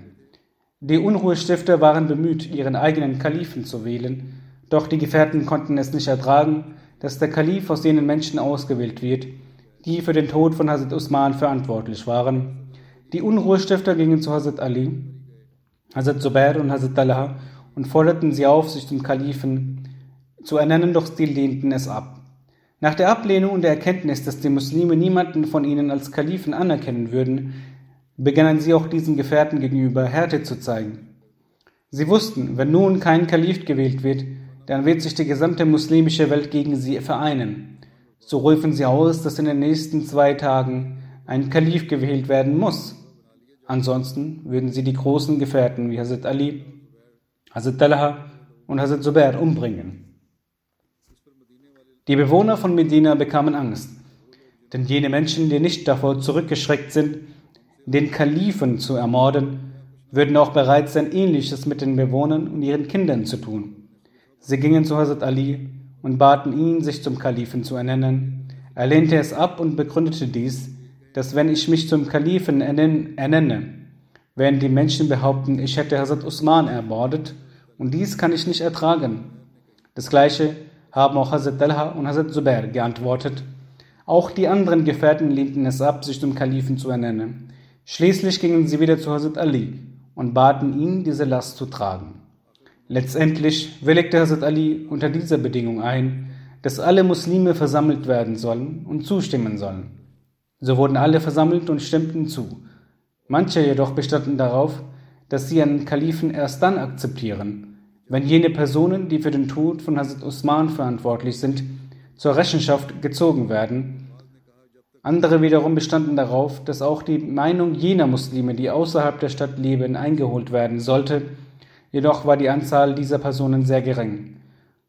Die Unruhestifter waren bemüht, ihren eigenen Kalifen zu wählen, doch die Gefährten konnten es nicht ertragen, dass der Kalif aus jenen Menschen ausgewählt wird, die für den Tod von Hazrat Usman verantwortlich waren. Die Unruhestifter gingen zu Hazrat Ali, Hazrat Zubair und Hazrat Talha und forderten sie auf, sich zum Kalifen zu ernennen, doch sie lehnten es ab. Nach der Ablehnung und der Erkenntnis, dass die Muslime niemanden von ihnen als Kalifen anerkennen würden, begannen sie auch diesen Gefährten gegenüber Härte zu zeigen. Sie wussten, wenn nun kein Kalif gewählt wird, dann wird sich die gesamte muslimische Welt gegen sie vereinen. So rufen sie aus, dass in den nächsten zwei Tagen ein Kalif gewählt werden muss. Ansonsten würden sie die großen Gefährten wie Hazrat Ali, Hazrat Talha und Hazrat Zubair umbringen. Die Bewohner von Medina bekamen Angst, denn jene Menschen, die nicht davor zurückgeschreckt sind, den Kalifen zu ermorden, würden auch bereit sein, ähnliches mit den Bewohnern und ihren Kindern zu tun. Sie gingen zu Hazrat Ali und baten ihn, sich zum Kalifen zu ernennen. Er lehnte es ab und begründete dies, dass wenn ich mich zum Kalifen ernenne, werden die Menschen behaupten, ich hätte Hazrat Usman ermordet und dies kann ich nicht ertragen. Das gleiche haben auch Hazrat Talha und Hazrat Zubair geantwortet. Auch die anderen Gefährten lehnten es ab, sich zum Kalifen zu ernennen. Schließlich gingen sie wieder zu Hazrat Ali und baten ihn, diese Last zu tragen. Letztendlich willigte Hazrat Ali unter dieser Bedingung ein, dass alle Muslime versammelt werden sollen und zustimmen sollen. So wurden alle versammelt und stimmten zu. Manche jedoch bestanden darauf, dass sie einen Kalifen erst dann akzeptieren, wenn jene Personen, die für den Tod von Hazrat Usman verantwortlich sind, zur Rechenschaft gezogen werden. Andere wiederum bestanden darauf, dass auch die Meinung jener Muslime, die außerhalb der Stadt leben, eingeholt werden sollte, jedoch war die Anzahl dieser Personen sehr gering.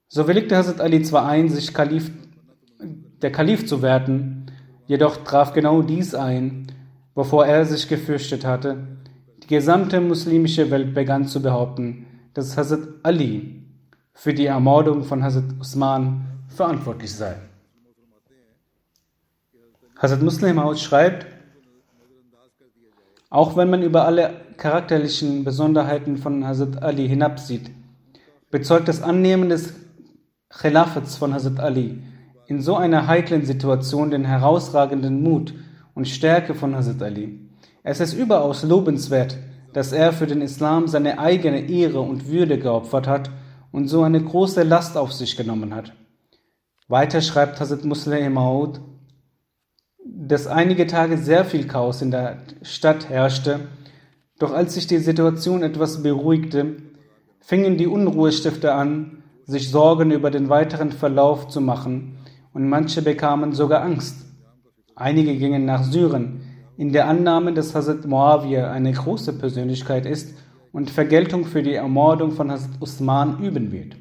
So willigte Hazrat Ali zwar ein, sich Kalif, der Kalif zu werden, jedoch traf genau dies ein, wovor er sich gefürchtet hatte. Die gesamte muslimische Welt begann zu behaupten, dass Hazrat Ali für die Ermordung von Hazrat Usman verantwortlich sei. Hazrat Muslim Maud schreibt, auch wenn man über alle charakterlichen Besonderheiten von Hazrat Ali hinabsieht, bezeugt das Annehmen des Khilafats von Hazrat Ali in so einer heiklen Situation den herausragenden Mut und Stärke von Hazrat Ali. Es ist überaus lobenswert, dass er für den Islam seine eigene Ehre und Würde geopfert hat und so eine große Last auf sich genommen hat. Weiter schreibt Hazrat Muslim Maud, dass einige Tage sehr viel Chaos in der Stadt herrschte, doch als sich die Situation etwas beruhigte, fingen die Unruhestifter an, sich Sorgen über den weiteren Verlauf zu machen, und manche bekamen sogar Angst. Einige gingen nach Syrien, in der Annahme, dass Hazrat Muawiyah eine große Persönlichkeit ist und Vergeltung für die Ermordung von Hazrat Usman üben wird.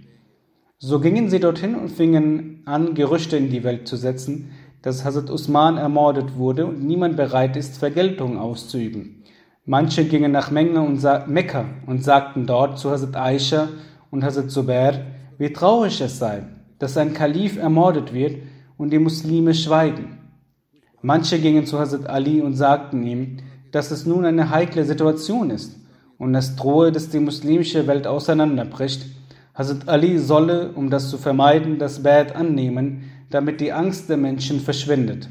So gingen sie dorthin und fingen an, Gerüchte in die Welt zu setzen, dass Hazrat Usman ermordet wurde und niemand bereit ist, Vergeltung auszuüben. Manche gingen nach Mekka und sagten dort zu Hazrat Aisha und Hazrat Zubair, wie traurig es sei, dass ein Kalif ermordet wird und die Muslime schweigen. Manche gingen zu Hazrat Ali und sagten ihm, dass es nun eine heikle Situation ist und es drohe, dass die muslimische Welt auseinanderbricht. Hazrat Ali solle, um das zu vermeiden, das Bad annehmen, damit die Angst der Menschen verschwindet.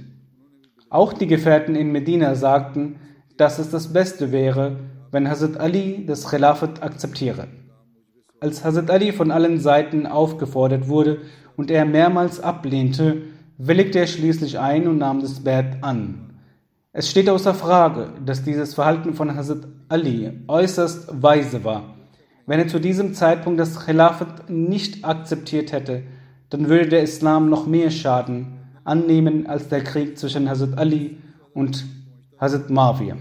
Auch die Gefährten in Medina sagten, dass es das Beste wäre, wenn Hazrat Ali das Khilafat akzeptiere. Als Hazrat Ali von allen Seiten aufgefordert wurde und er mehrmals ablehnte, willigte er schließlich ein und nahm das Bad an. Es steht außer Frage, dass dieses Verhalten von Hazrat Ali äußerst weise war. Wenn er zu diesem Zeitpunkt das Khilafat nicht akzeptiert hätte, dann würde der Islam noch mehr Schaden annehmen als der Krieg zwischen Hazrat Ali und Hazrat Mawiyah.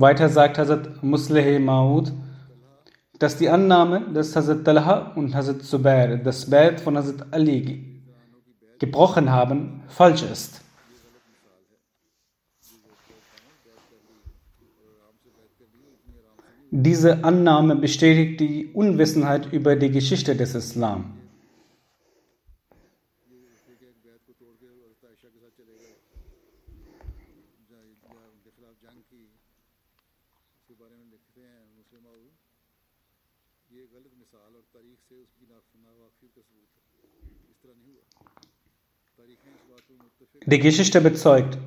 Weiter sagt Hazrat Musleh Maud, dass die Annahme, dass Hazrat Talha und Hazrat Zubair das Bad von Hazrat Ali gebrochen haben, falsch ist. Diese Annahme bestätigt die Unwissenheit über die Geschichte des Islam. Die Geschichte bezeugt,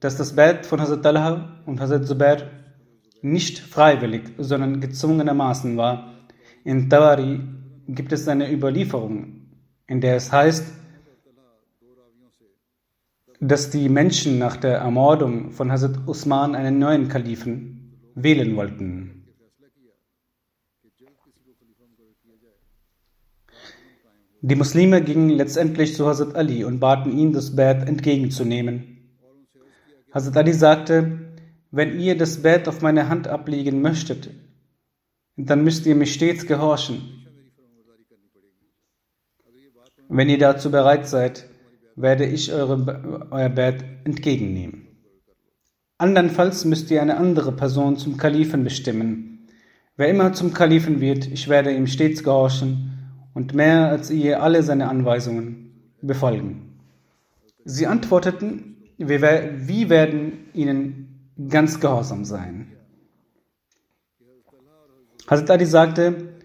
dass das Bett von Hazrat Talha und Hazrat Zubair nicht freiwillig, sondern gezwungenermaßen war. In Tawari gibt es eine Überlieferung, in der es heißt, dass die Menschen nach der Ermordung von Hazrat Usman einen neuen Kalifen wählen wollten. Die Muslime gingen letztendlich zu Hazrat Ali und baten ihn, das Bett entgegenzunehmen. Hazrat Ali sagte, wenn ihr das Bett auf meine Hand ablegen möchtet, dann müsst ihr mich stets gehorchen. Wenn ihr dazu bereit seid, werde ich eure, euer Bett entgegennehmen. Andernfalls müsst ihr eine andere Person zum Kalifen bestimmen. Wer immer zum Kalifen wird, ich werde ihm stets gehorchen und mehr als ihr alle seine Anweisungen befolgen. Sie antworteten, wir, wir werden ihnen ganz gehorsam sein. Hazrat Ali sagte,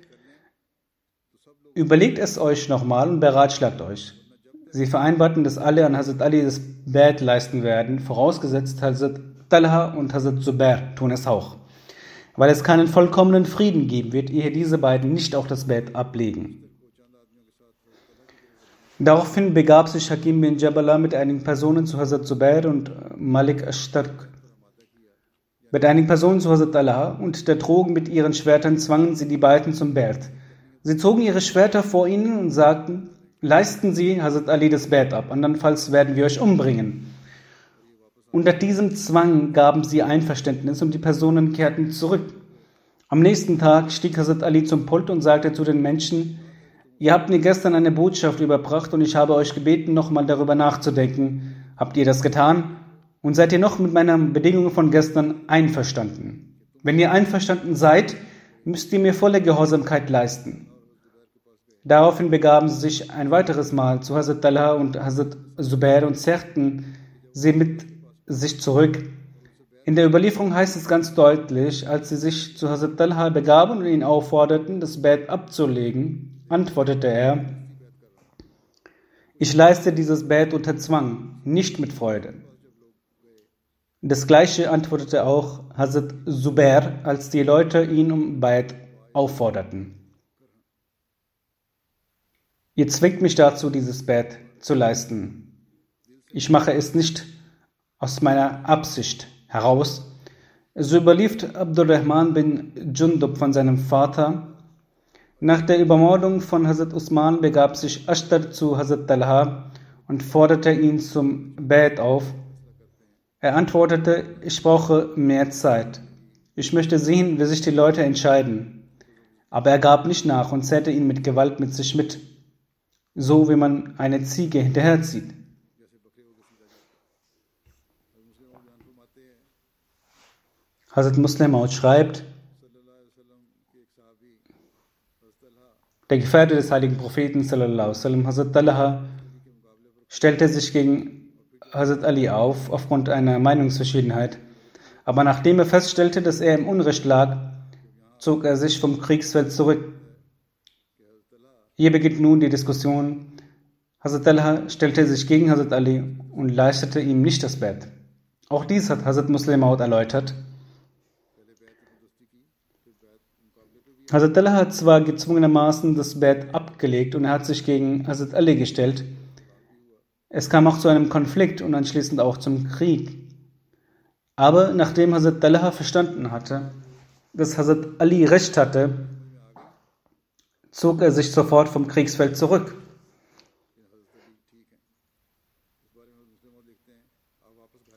überlegt es euch nochmal und beratschlagt euch. Sie vereinbarten, dass alle an Hazrat Ali das Bad leisten werden, vorausgesetzt Hazrat Talha und Hazrat Zubair tun es auch, weil es keinen vollkommenen Frieden geben wird, ehe diese beiden nicht auch das Bett ablegen. Daraufhin begab sich Hakim bin Jabala mit einigen Personen zu Hazrat Zubair und Malik Ashtark. Mit einigen Personen zu Hazrat Allah und der Drogen mit ihren Schwertern zwangen sie die beiden zum Bert. Sie zogen ihre Schwerter vor ihnen und sagten, leisten Sie Hazrat Ali das Bett ab, andernfalls werden wir euch umbringen. Unter diesem Zwang gaben sie Einverständnis und die Personen kehrten zurück. Am nächsten Tag stieg Hazrat Ali zum Pult und sagte zu den Menschen, Ihr habt mir gestern eine Botschaft überbracht und ich habe euch gebeten, nochmal darüber nachzudenken. Habt ihr das getan? Und seid ihr noch mit meiner Bedingung von gestern einverstanden? Wenn ihr einverstanden seid, müsst ihr mir volle Gehorsamkeit leisten. Daraufhin begaben sie sich ein weiteres Mal zu Hazrat Talha und Hazrat Zubair und zerrten sie mit sich zurück. In der Überlieferung heißt es ganz deutlich, als sie sich zu Hazrat Talha begaben und ihn aufforderten, das Bett abzulegen, antwortete er, ich leiste dieses Bett unter Zwang, nicht mit Freude. Das gleiche antwortete auch Hazrat Zubair, als die Leute ihn um Bett aufforderten. Ihr zwingt mich dazu, dieses Bett zu leisten. Ich mache es nicht aus meiner Absicht heraus. So überliefert Abdurrahman bin Jundub von seinem Vater. Nach der Übermordung von Hazrat Usman begab sich Ashtar zu Hazrat Talha und forderte ihn zum Bett auf. Er antwortete, ich brauche mehr Zeit. Ich möchte sehen, wie sich die Leute entscheiden. Aber er gab nicht nach und zerrte ihn mit Gewalt mit sich mit so wie man eine Ziege hinterherzieht. Hazrat Muslim schreibt, der Gefährte des heiligen Propheten sallallahu sallam, Hazrat Talha stellte sich gegen Hazrat Ali auf aufgrund einer Meinungsverschiedenheit, aber nachdem er feststellte, dass er im Unrecht lag, zog er sich vom Kriegsfeld zurück hier beginnt nun die Diskussion. Hazrat Talha stellte sich gegen Hazrat Ali und leistete ihm nicht das Bett. Auch dies hat Hazrat Muslim erläutert. Hazrat Talha hat zwar gezwungenermaßen das Bett abgelegt und er hat sich gegen Hazrat Ali gestellt. Es kam auch zu einem Konflikt und anschließend auch zum Krieg. Aber nachdem Hazrat Talha verstanden hatte, dass Hazrat Ali recht hatte, zog er sich sofort vom Kriegsfeld zurück.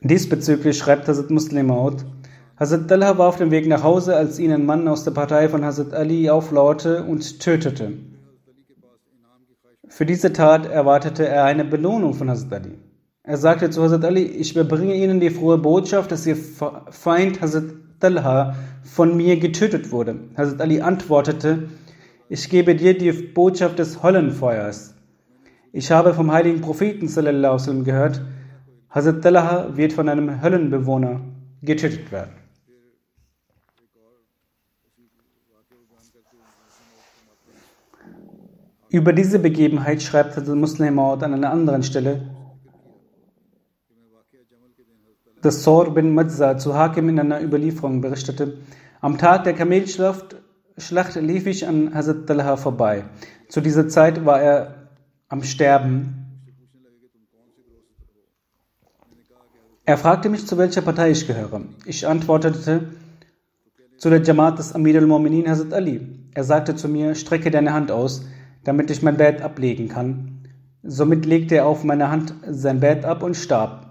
Diesbezüglich schreibt Hazrat Muslim Maud, Hazrat Talha war auf dem Weg nach Hause, als ihn ein Mann aus der Partei von Hazrat Ali auflauerte und tötete. Für diese Tat erwartete er eine Belohnung von Hazrat Ali. Er sagte zu Hazrat Ali, ich überbringe Ihnen die frohe Botschaft, dass Ihr Feind Hazrat Talha von mir getötet wurde. Hazrat Ali antwortete, ich gebe dir die Botschaft des Höllenfeuers. Ich habe vom heiligen Propheten sallam, gehört, Hazrat Talha wird von einem Höllenbewohner getötet werden. Über diese Begebenheit schreibt Hazrat Muslim Maud an einer anderen Stelle, dass Sor bin Madza zu Hakim in einer Überlieferung berichtete, am Tag der Kamelschlacht Schlacht lief ich an Hazrat Talha vorbei. Zu dieser Zeit war er am Sterben. Er fragte mich, zu welcher Partei ich gehöre. Ich antwortete, zu der Jamaat des Amir al-Mu'minin Hazrat Ali. Er sagte zu mir, strecke deine Hand aus, damit ich mein Bett ablegen kann. Somit legte er auf meine Hand sein Bett ab und starb.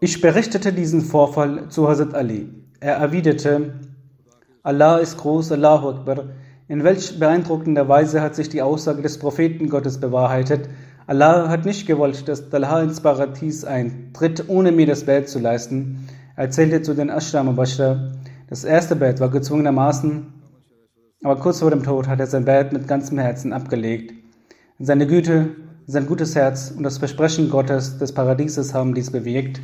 Ich berichtete diesen Vorfall zu Hazrat Ali. Er erwiderte, Allah ist groß, Allahu Akbar. In welch beeindruckender Weise hat sich die Aussage des Propheten Gottes bewahrheitet. Allah hat nicht gewollt, dass Talha ins Paradies eintritt, ohne mir das Bett zu leisten. Er erzählte zu den Ashram Mubashra, das erste Bett war gezwungenermaßen, aber kurz vor dem Tod hat er sein Bett mit ganzem Herzen abgelegt. Seine Güte, sein gutes Herz und das Versprechen Gottes des Paradieses haben dies bewirkt.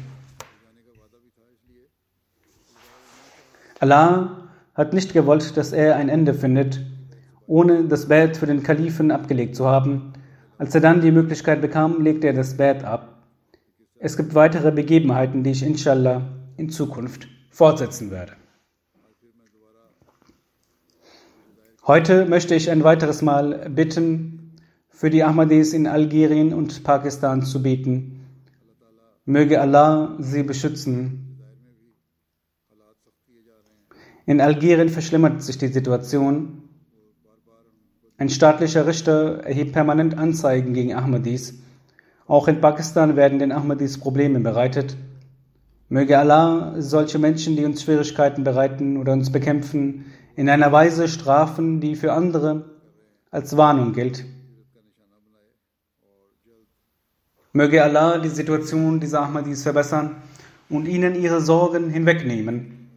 Allah hat nicht gewollt, dass er ein Ende findet, ohne das Bett für den Kalifen abgelegt zu haben. Als er dann die Möglichkeit bekam, legte er das Bett ab. Es gibt weitere Begebenheiten, die ich inshallah in Zukunft fortsetzen werde. Heute möchte ich ein weiteres Mal bitten, für die Ahmadis in Algerien und Pakistan zu beten. Möge Allah sie beschützen in Algerien verschlimmert sich die Situation. Ein staatlicher Richter erhebt permanent Anzeigen gegen Ahmadis. Auch in Pakistan werden den Ahmadis Probleme bereitet. Möge Allah solche Menschen, die uns Schwierigkeiten bereiten oder uns bekämpfen, in einer Weise strafen, die für andere als Warnung gilt. Möge Allah die Situation dieser Ahmadis verbessern und ihnen ihre Sorgen hinwegnehmen.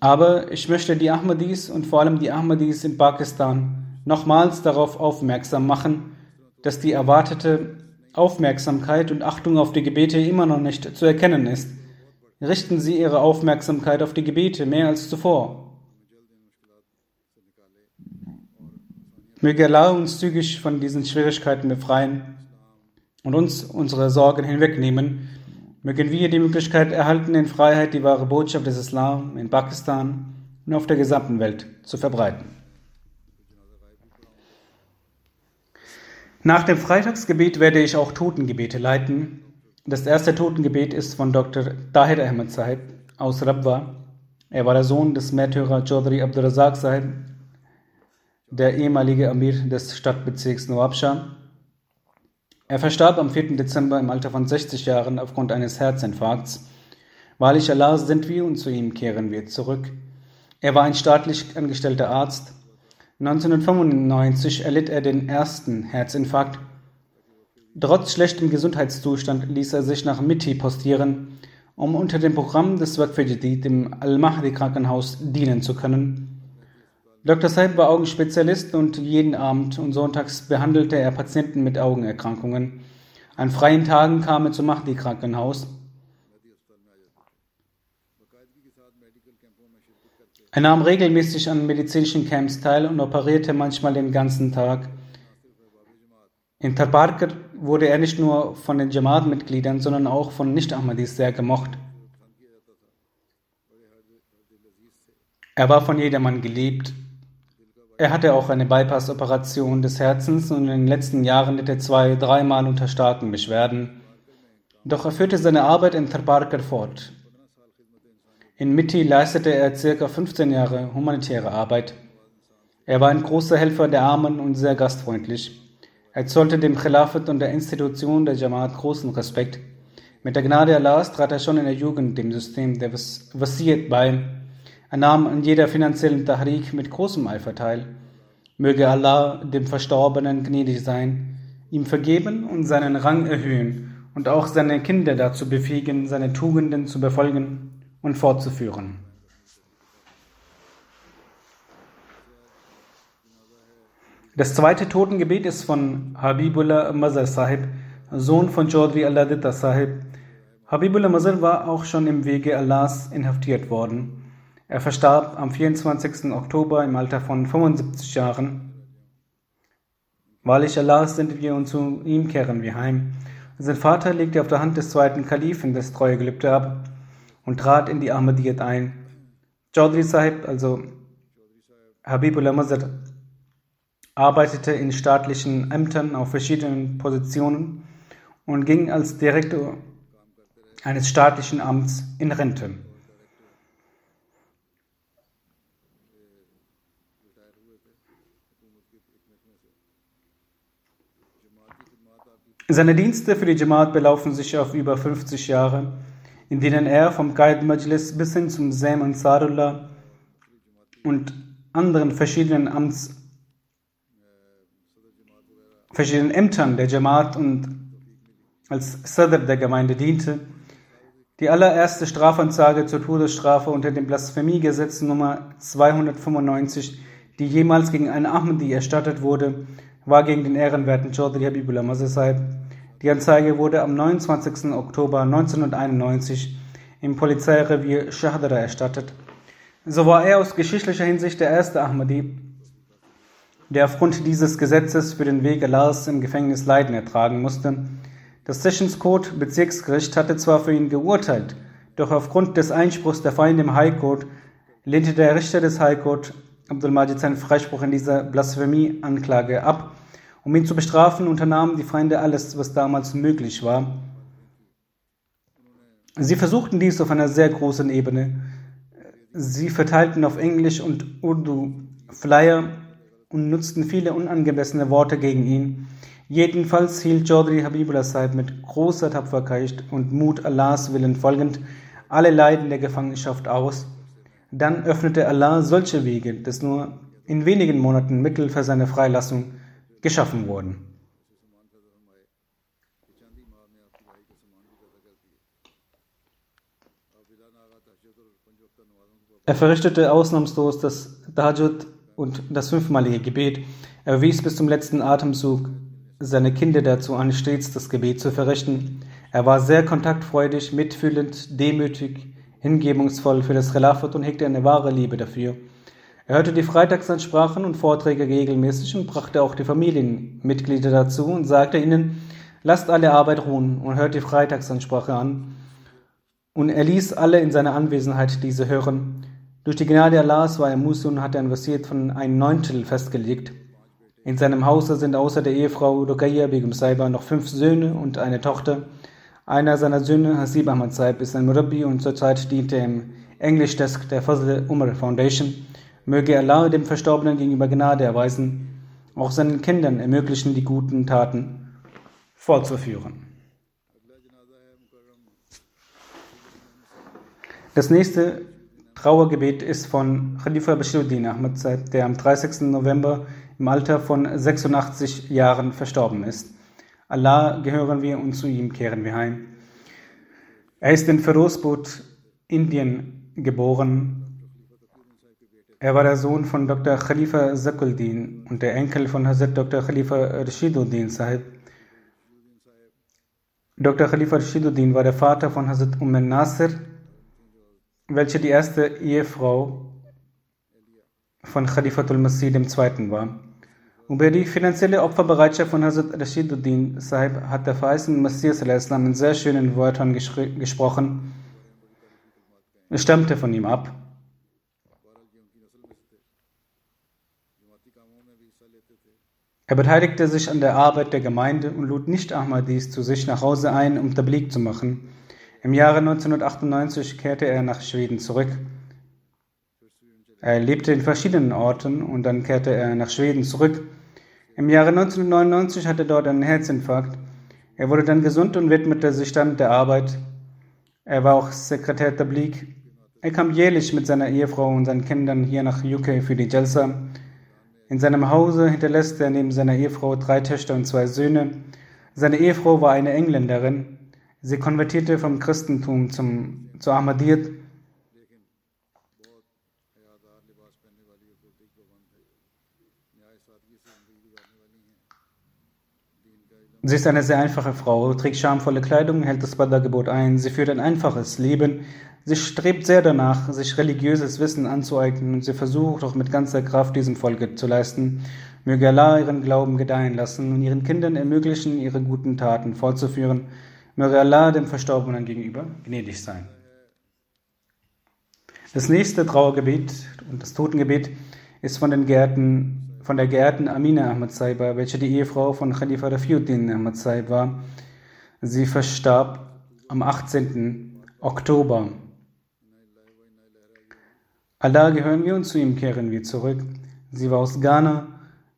Aber ich möchte die Ahmadis und vor allem die Ahmadis in Pakistan nochmals darauf aufmerksam machen, dass die erwartete Aufmerksamkeit und Achtung auf die Gebete immer noch nicht zu erkennen ist. Richten Sie Ihre Aufmerksamkeit auf die Gebete mehr als zuvor. Möge Allah uns zügig von diesen Schwierigkeiten befreien und uns unsere Sorgen hinwegnehmen. Mögen wir die Möglichkeit erhalten, in Freiheit die wahre Botschaft des Islam in Pakistan und auf der gesamten Welt zu verbreiten. Nach dem Freitagsgebet werde ich auch Totengebete leiten. Das erste Totengebet ist von Dr. Tahir Ahmed Sahib aus Rabwa. Er war der Sohn des Märtyrer Chaudhry Abdurazak Sahib, der ehemalige Amir des Stadtbezirks Nawabshah. Er verstarb am 4. Dezember im Alter von 60 Jahren aufgrund eines Herzinfarkts. Wahrlich Allah sind wir und zu ihm kehren wir zurück. Er war ein staatlich angestellter Arzt. 1995 erlitt er den ersten Herzinfarkt Trotz schlechtem Gesundheitszustand ließ er sich nach Mitti postieren, um unter dem Programm des Waqf-e-Jadid im Al-Mahdi-Krankenhaus dienen zu können. Dr. Saib war Augenspezialist und jeden Abend und sonntags behandelte er Patienten mit Augenerkrankungen. An freien Tagen kam er zum Mahdi-Krankenhaus. Er nahm regelmäßig an medizinischen Camps teil und operierte manchmal den ganzen Tag. In Tarparkar wurde er nicht nur von den Jamaat-Mitgliedern, sondern auch von Nicht-Ahmadis sehr gemocht. Er war von jedermann geliebt. Er hatte auch eine Bypass-Operation des Herzens und in den letzten Jahren litt er zwei, dreimal unter starken Beschwerden. Doch er führte seine Arbeit in Tarparkar fort. In Mitti leistete er circa 15 Jahre humanitäre Arbeit. Er war ein großer Helfer der Armen und sehr gastfreundlich. Er zollte dem Khilafat und der Institution der Jamaat großen Respekt. Mit der Gnade Allahs trat er schon in der Jugend dem System der Wasiyat bei. Er nahm an jeder finanziellen Tahrik mit großem Eifer teil. Möge Allah dem Verstorbenen gnädig sein, ihm vergeben und seinen Rang erhöhen und auch seine Kinder dazu befähigen, seine Tugenden zu befolgen und fortzuführen. Das zweite Totengebet ist von Habibullah Mazar Sahib, Sohn von Chaudhry Alladita Sahib. Habibullah Mazar war auch schon im Wege Allahs inhaftiert worden. Er verstarb am 24. Oktober im Alter von 75 Jahren. Wahrlich Allahs sind wir und zu ihm kehren wir heim. Sein Vater legte auf der Hand des zweiten Kalifen das treue Gelübde ab und trat in die Ahmadiyyat ein. Chaudhry Sahib, also Habibullah Mazar, arbeitete in staatlichen Ämtern auf verschiedenen Positionen und ging als Direktor eines staatlichen Amts in Rente. Seine Dienste für die Jamaat belaufen sich auf über 50 Jahre, in denen er vom Qaid Majlis bis hin zum Sam Ansarullah und anderen verschiedenen Amts verschiedenen Ämtern der Jamaat und als Sadr der Gemeinde diente. Die allererste Strafanzeige zur Todesstrafe unter dem Blasphemiegesetz Nummer 295, die jemals gegen einen Ahmadi erstattet wurde, war gegen den ehrenwerten Chaudhry Habibullah Mazasahib. Die Anzeige wurde am 29. Oktober 1991 im Polizeirevier Shahdara erstattet. So war er aus geschichtlicher Hinsicht der erste Ahmadi, der aufgrund dieses Gesetzes für den Weg Allahs im Gefängnis Leiden ertragen musste. Das Sessions Court Bezirksgericht hatte zwar für ihn geurteilt, doch aufgrund des Einspruchs der Feinde im High Court lehnte der Richter des High Court Abdul Majid seinen Freispruch in dieser Blasphemie-Anklage ab. Um ihn zu bestrafen, unternahmen die Feinde alles, was damals möglich war. Sie versuchten dies auf einer sehr großen Ebene. Sie verteilten auf Englisch und Urdu Flyer und nutzten viele unangemessene Worte gegen ihn. Jedenfalls hielt Chaudhry Habibullah Sahib mit großer Tapferkeit und Mut Allahs Willen folgend alle Leiden der Gefangenschaft aus. Dann öffnete Allah solche Wege, dass nur in wenigen Monaten Mittel für seine Freilassung geschaffen wurden. Er verrichtete ausnahmslos das Tahajjud und das fünfmalige Gebet. Er wies bis zum letzten Atemzug seine Kinder dazu an, stets das Gebet zu verrichten. Er war sehr kontaktfreudig, mitfühlend, demütig, hingebungsvoll für das Khilafat und hegte eine wahre Liebe dafür. Er hörte die Freitagsansprachen und Vorträge regelmäßig und brachte auch die Familienmitglieder dazu und sagte ihnen, lasst alle Arbeit ruhen und hört die Freitagsansprache an. Und er ließ alle in seiner Anwesenheit diese hören. Durch die Gnade Allahs war er Musi und hatte ein Wasiert von ein Neuntel festgelegt. In seinem Hause sind außer der Ehefrau Rukaya Begum Saiba noch fünf Söhne und eine Tochter. Einer seiner Söhne, Hasib Ahmad Saib, ist ein Murabi und zurzeit dient er im English-Desk der Fazl Umar Foundation. Möge Allah dem Verstorbenen gegenüber Gnade erweisen, auch seinen Kindern ermöglichen, die guten Taten fortzuführen. Das nächste Trauergebet ist von Khalifa Bashiruddin Ahmad Said, der am 30. November im Alter von 86 Jahren verstorben ist. Allah gehören wir und zu ihm kehren wir heim. Er ist in Ferozpur, Indien, geboren er war der Sohn von Dr. Khalifa Zakuldin und der Enkel von Hazrat Dr. Khalifa Rashiduddin Sahib. Dr. Khalifa Rashiduddin war der Vater von Hazrat Umm Nasir, welche die erste Ehefrau von Khalifatul Masih II. war. Über die finanzielle Opferbereitschaft von Hazrat Rashiduddin Sahib hat der verheißene Messias in sehr schönen Wörtern gesprochen. Es stammte von ihm ab. Er beteiligte sich an der Arbeit der Gemeinde und lud nicht Ahmadis zu sich nach Hause ein, um Tablik zu machen. Im Jahre 1998 kehrte er nach Schweden zurück. Er lebte in verschiedenen Orten und dann kehrte er nach Schweden zurück. Im Jahre 1999 hatte er dort einen Herzinfarkt. Er wurde dann gesund und widmete sich dann der Arbeit. Er war auch Sekretär Tablik. Er kam jährlich mit seiner Ehefrau und seinen Kindern hier nach UK für die Jalsa. In seinem Hause hinterlässt er neben seiner Ehefrau drei Töchter und zwei Söhne. Seine Ehefrau war eine Engländerin. Sie konvertierte vom Christentum zum, zu Ahmadiyyat. Sie ist eine sehr einfache Frau, trägt schamvolle Kleidung, hält das Badda-Gebot ein. Sie führt ein einfaches Leben. Sie strebt sehr danach, sich religiöses Wissen anzueignen und sie versucht auch mit ganzer Kraft diesem Folge zu leisten. Möge Allah ihren Glauben gedeihen lassen und ihren Kindern ermöglichen, ihre guten Taten fortzuführen. Möge Allah dem Verstorbenen gegenüber gnädig sein. Das nächste Trauergebet und das Totengebet ist von den Gärten, von der Gärten Amina Ahmad Saiba, welche die Ehefrau von Khalifa Rafiuddin Ahmad Saib war. Sie verstarb am 18. Oktober Allah gehören wir und zu ihm kehren wir zurück. Sie war aus Ghana.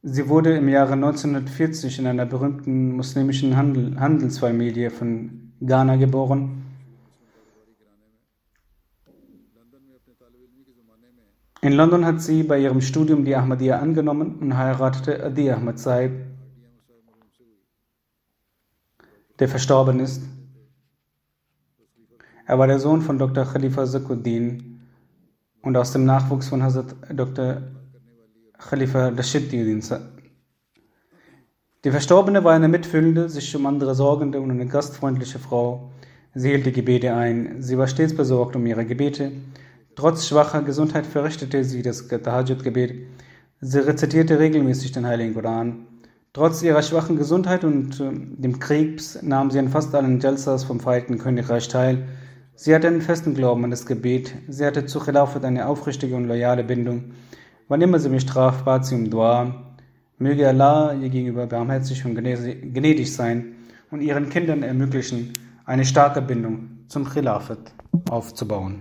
Sie wurde im Jahre 1940 in einer berühmten muslimischen Handel Handelsfamilie von Ghana geboren. In London hat sie bei ihrem Studium die Ahmadiyya angenommen und heiratete Adi Ahmad Saib, der verstorben ist. Er war der Sohn von Dr. Khalifa Zakuddin, und aus dem Nachwuchs von Hazrat Dr. Khalifa Rashiduddin. Die Verstorbene war eine mitfühlende, sich um andere sorgende und eine gastfreundliche Frau. Sie hielt die Gebete ein. Sie war stets besorgt um ihre Gebete. Trotz schwacher Gesundheit verrichtete sie das Tahajjud-Gebet. Sie rezitierte regelmäßig den Heiligen Koran. Trotz ihrer schwachen Gesundheit und äh, dem Krebs nahm sie an fast allen Jalsas vom Vereinigten Königreich teil Sie hatte einen festen Glauben an das Gebet. Sie hatte zu Khilafat eine aufrichtige und loyale Bindung. Wann immer sie mich traf, bat sie um Dua. Möge Allah ihr gegenüber barmherzig und gnädig sein und ihren Kindern ermöglichen, eine starke Bindung zum Khilafat aufzubauen.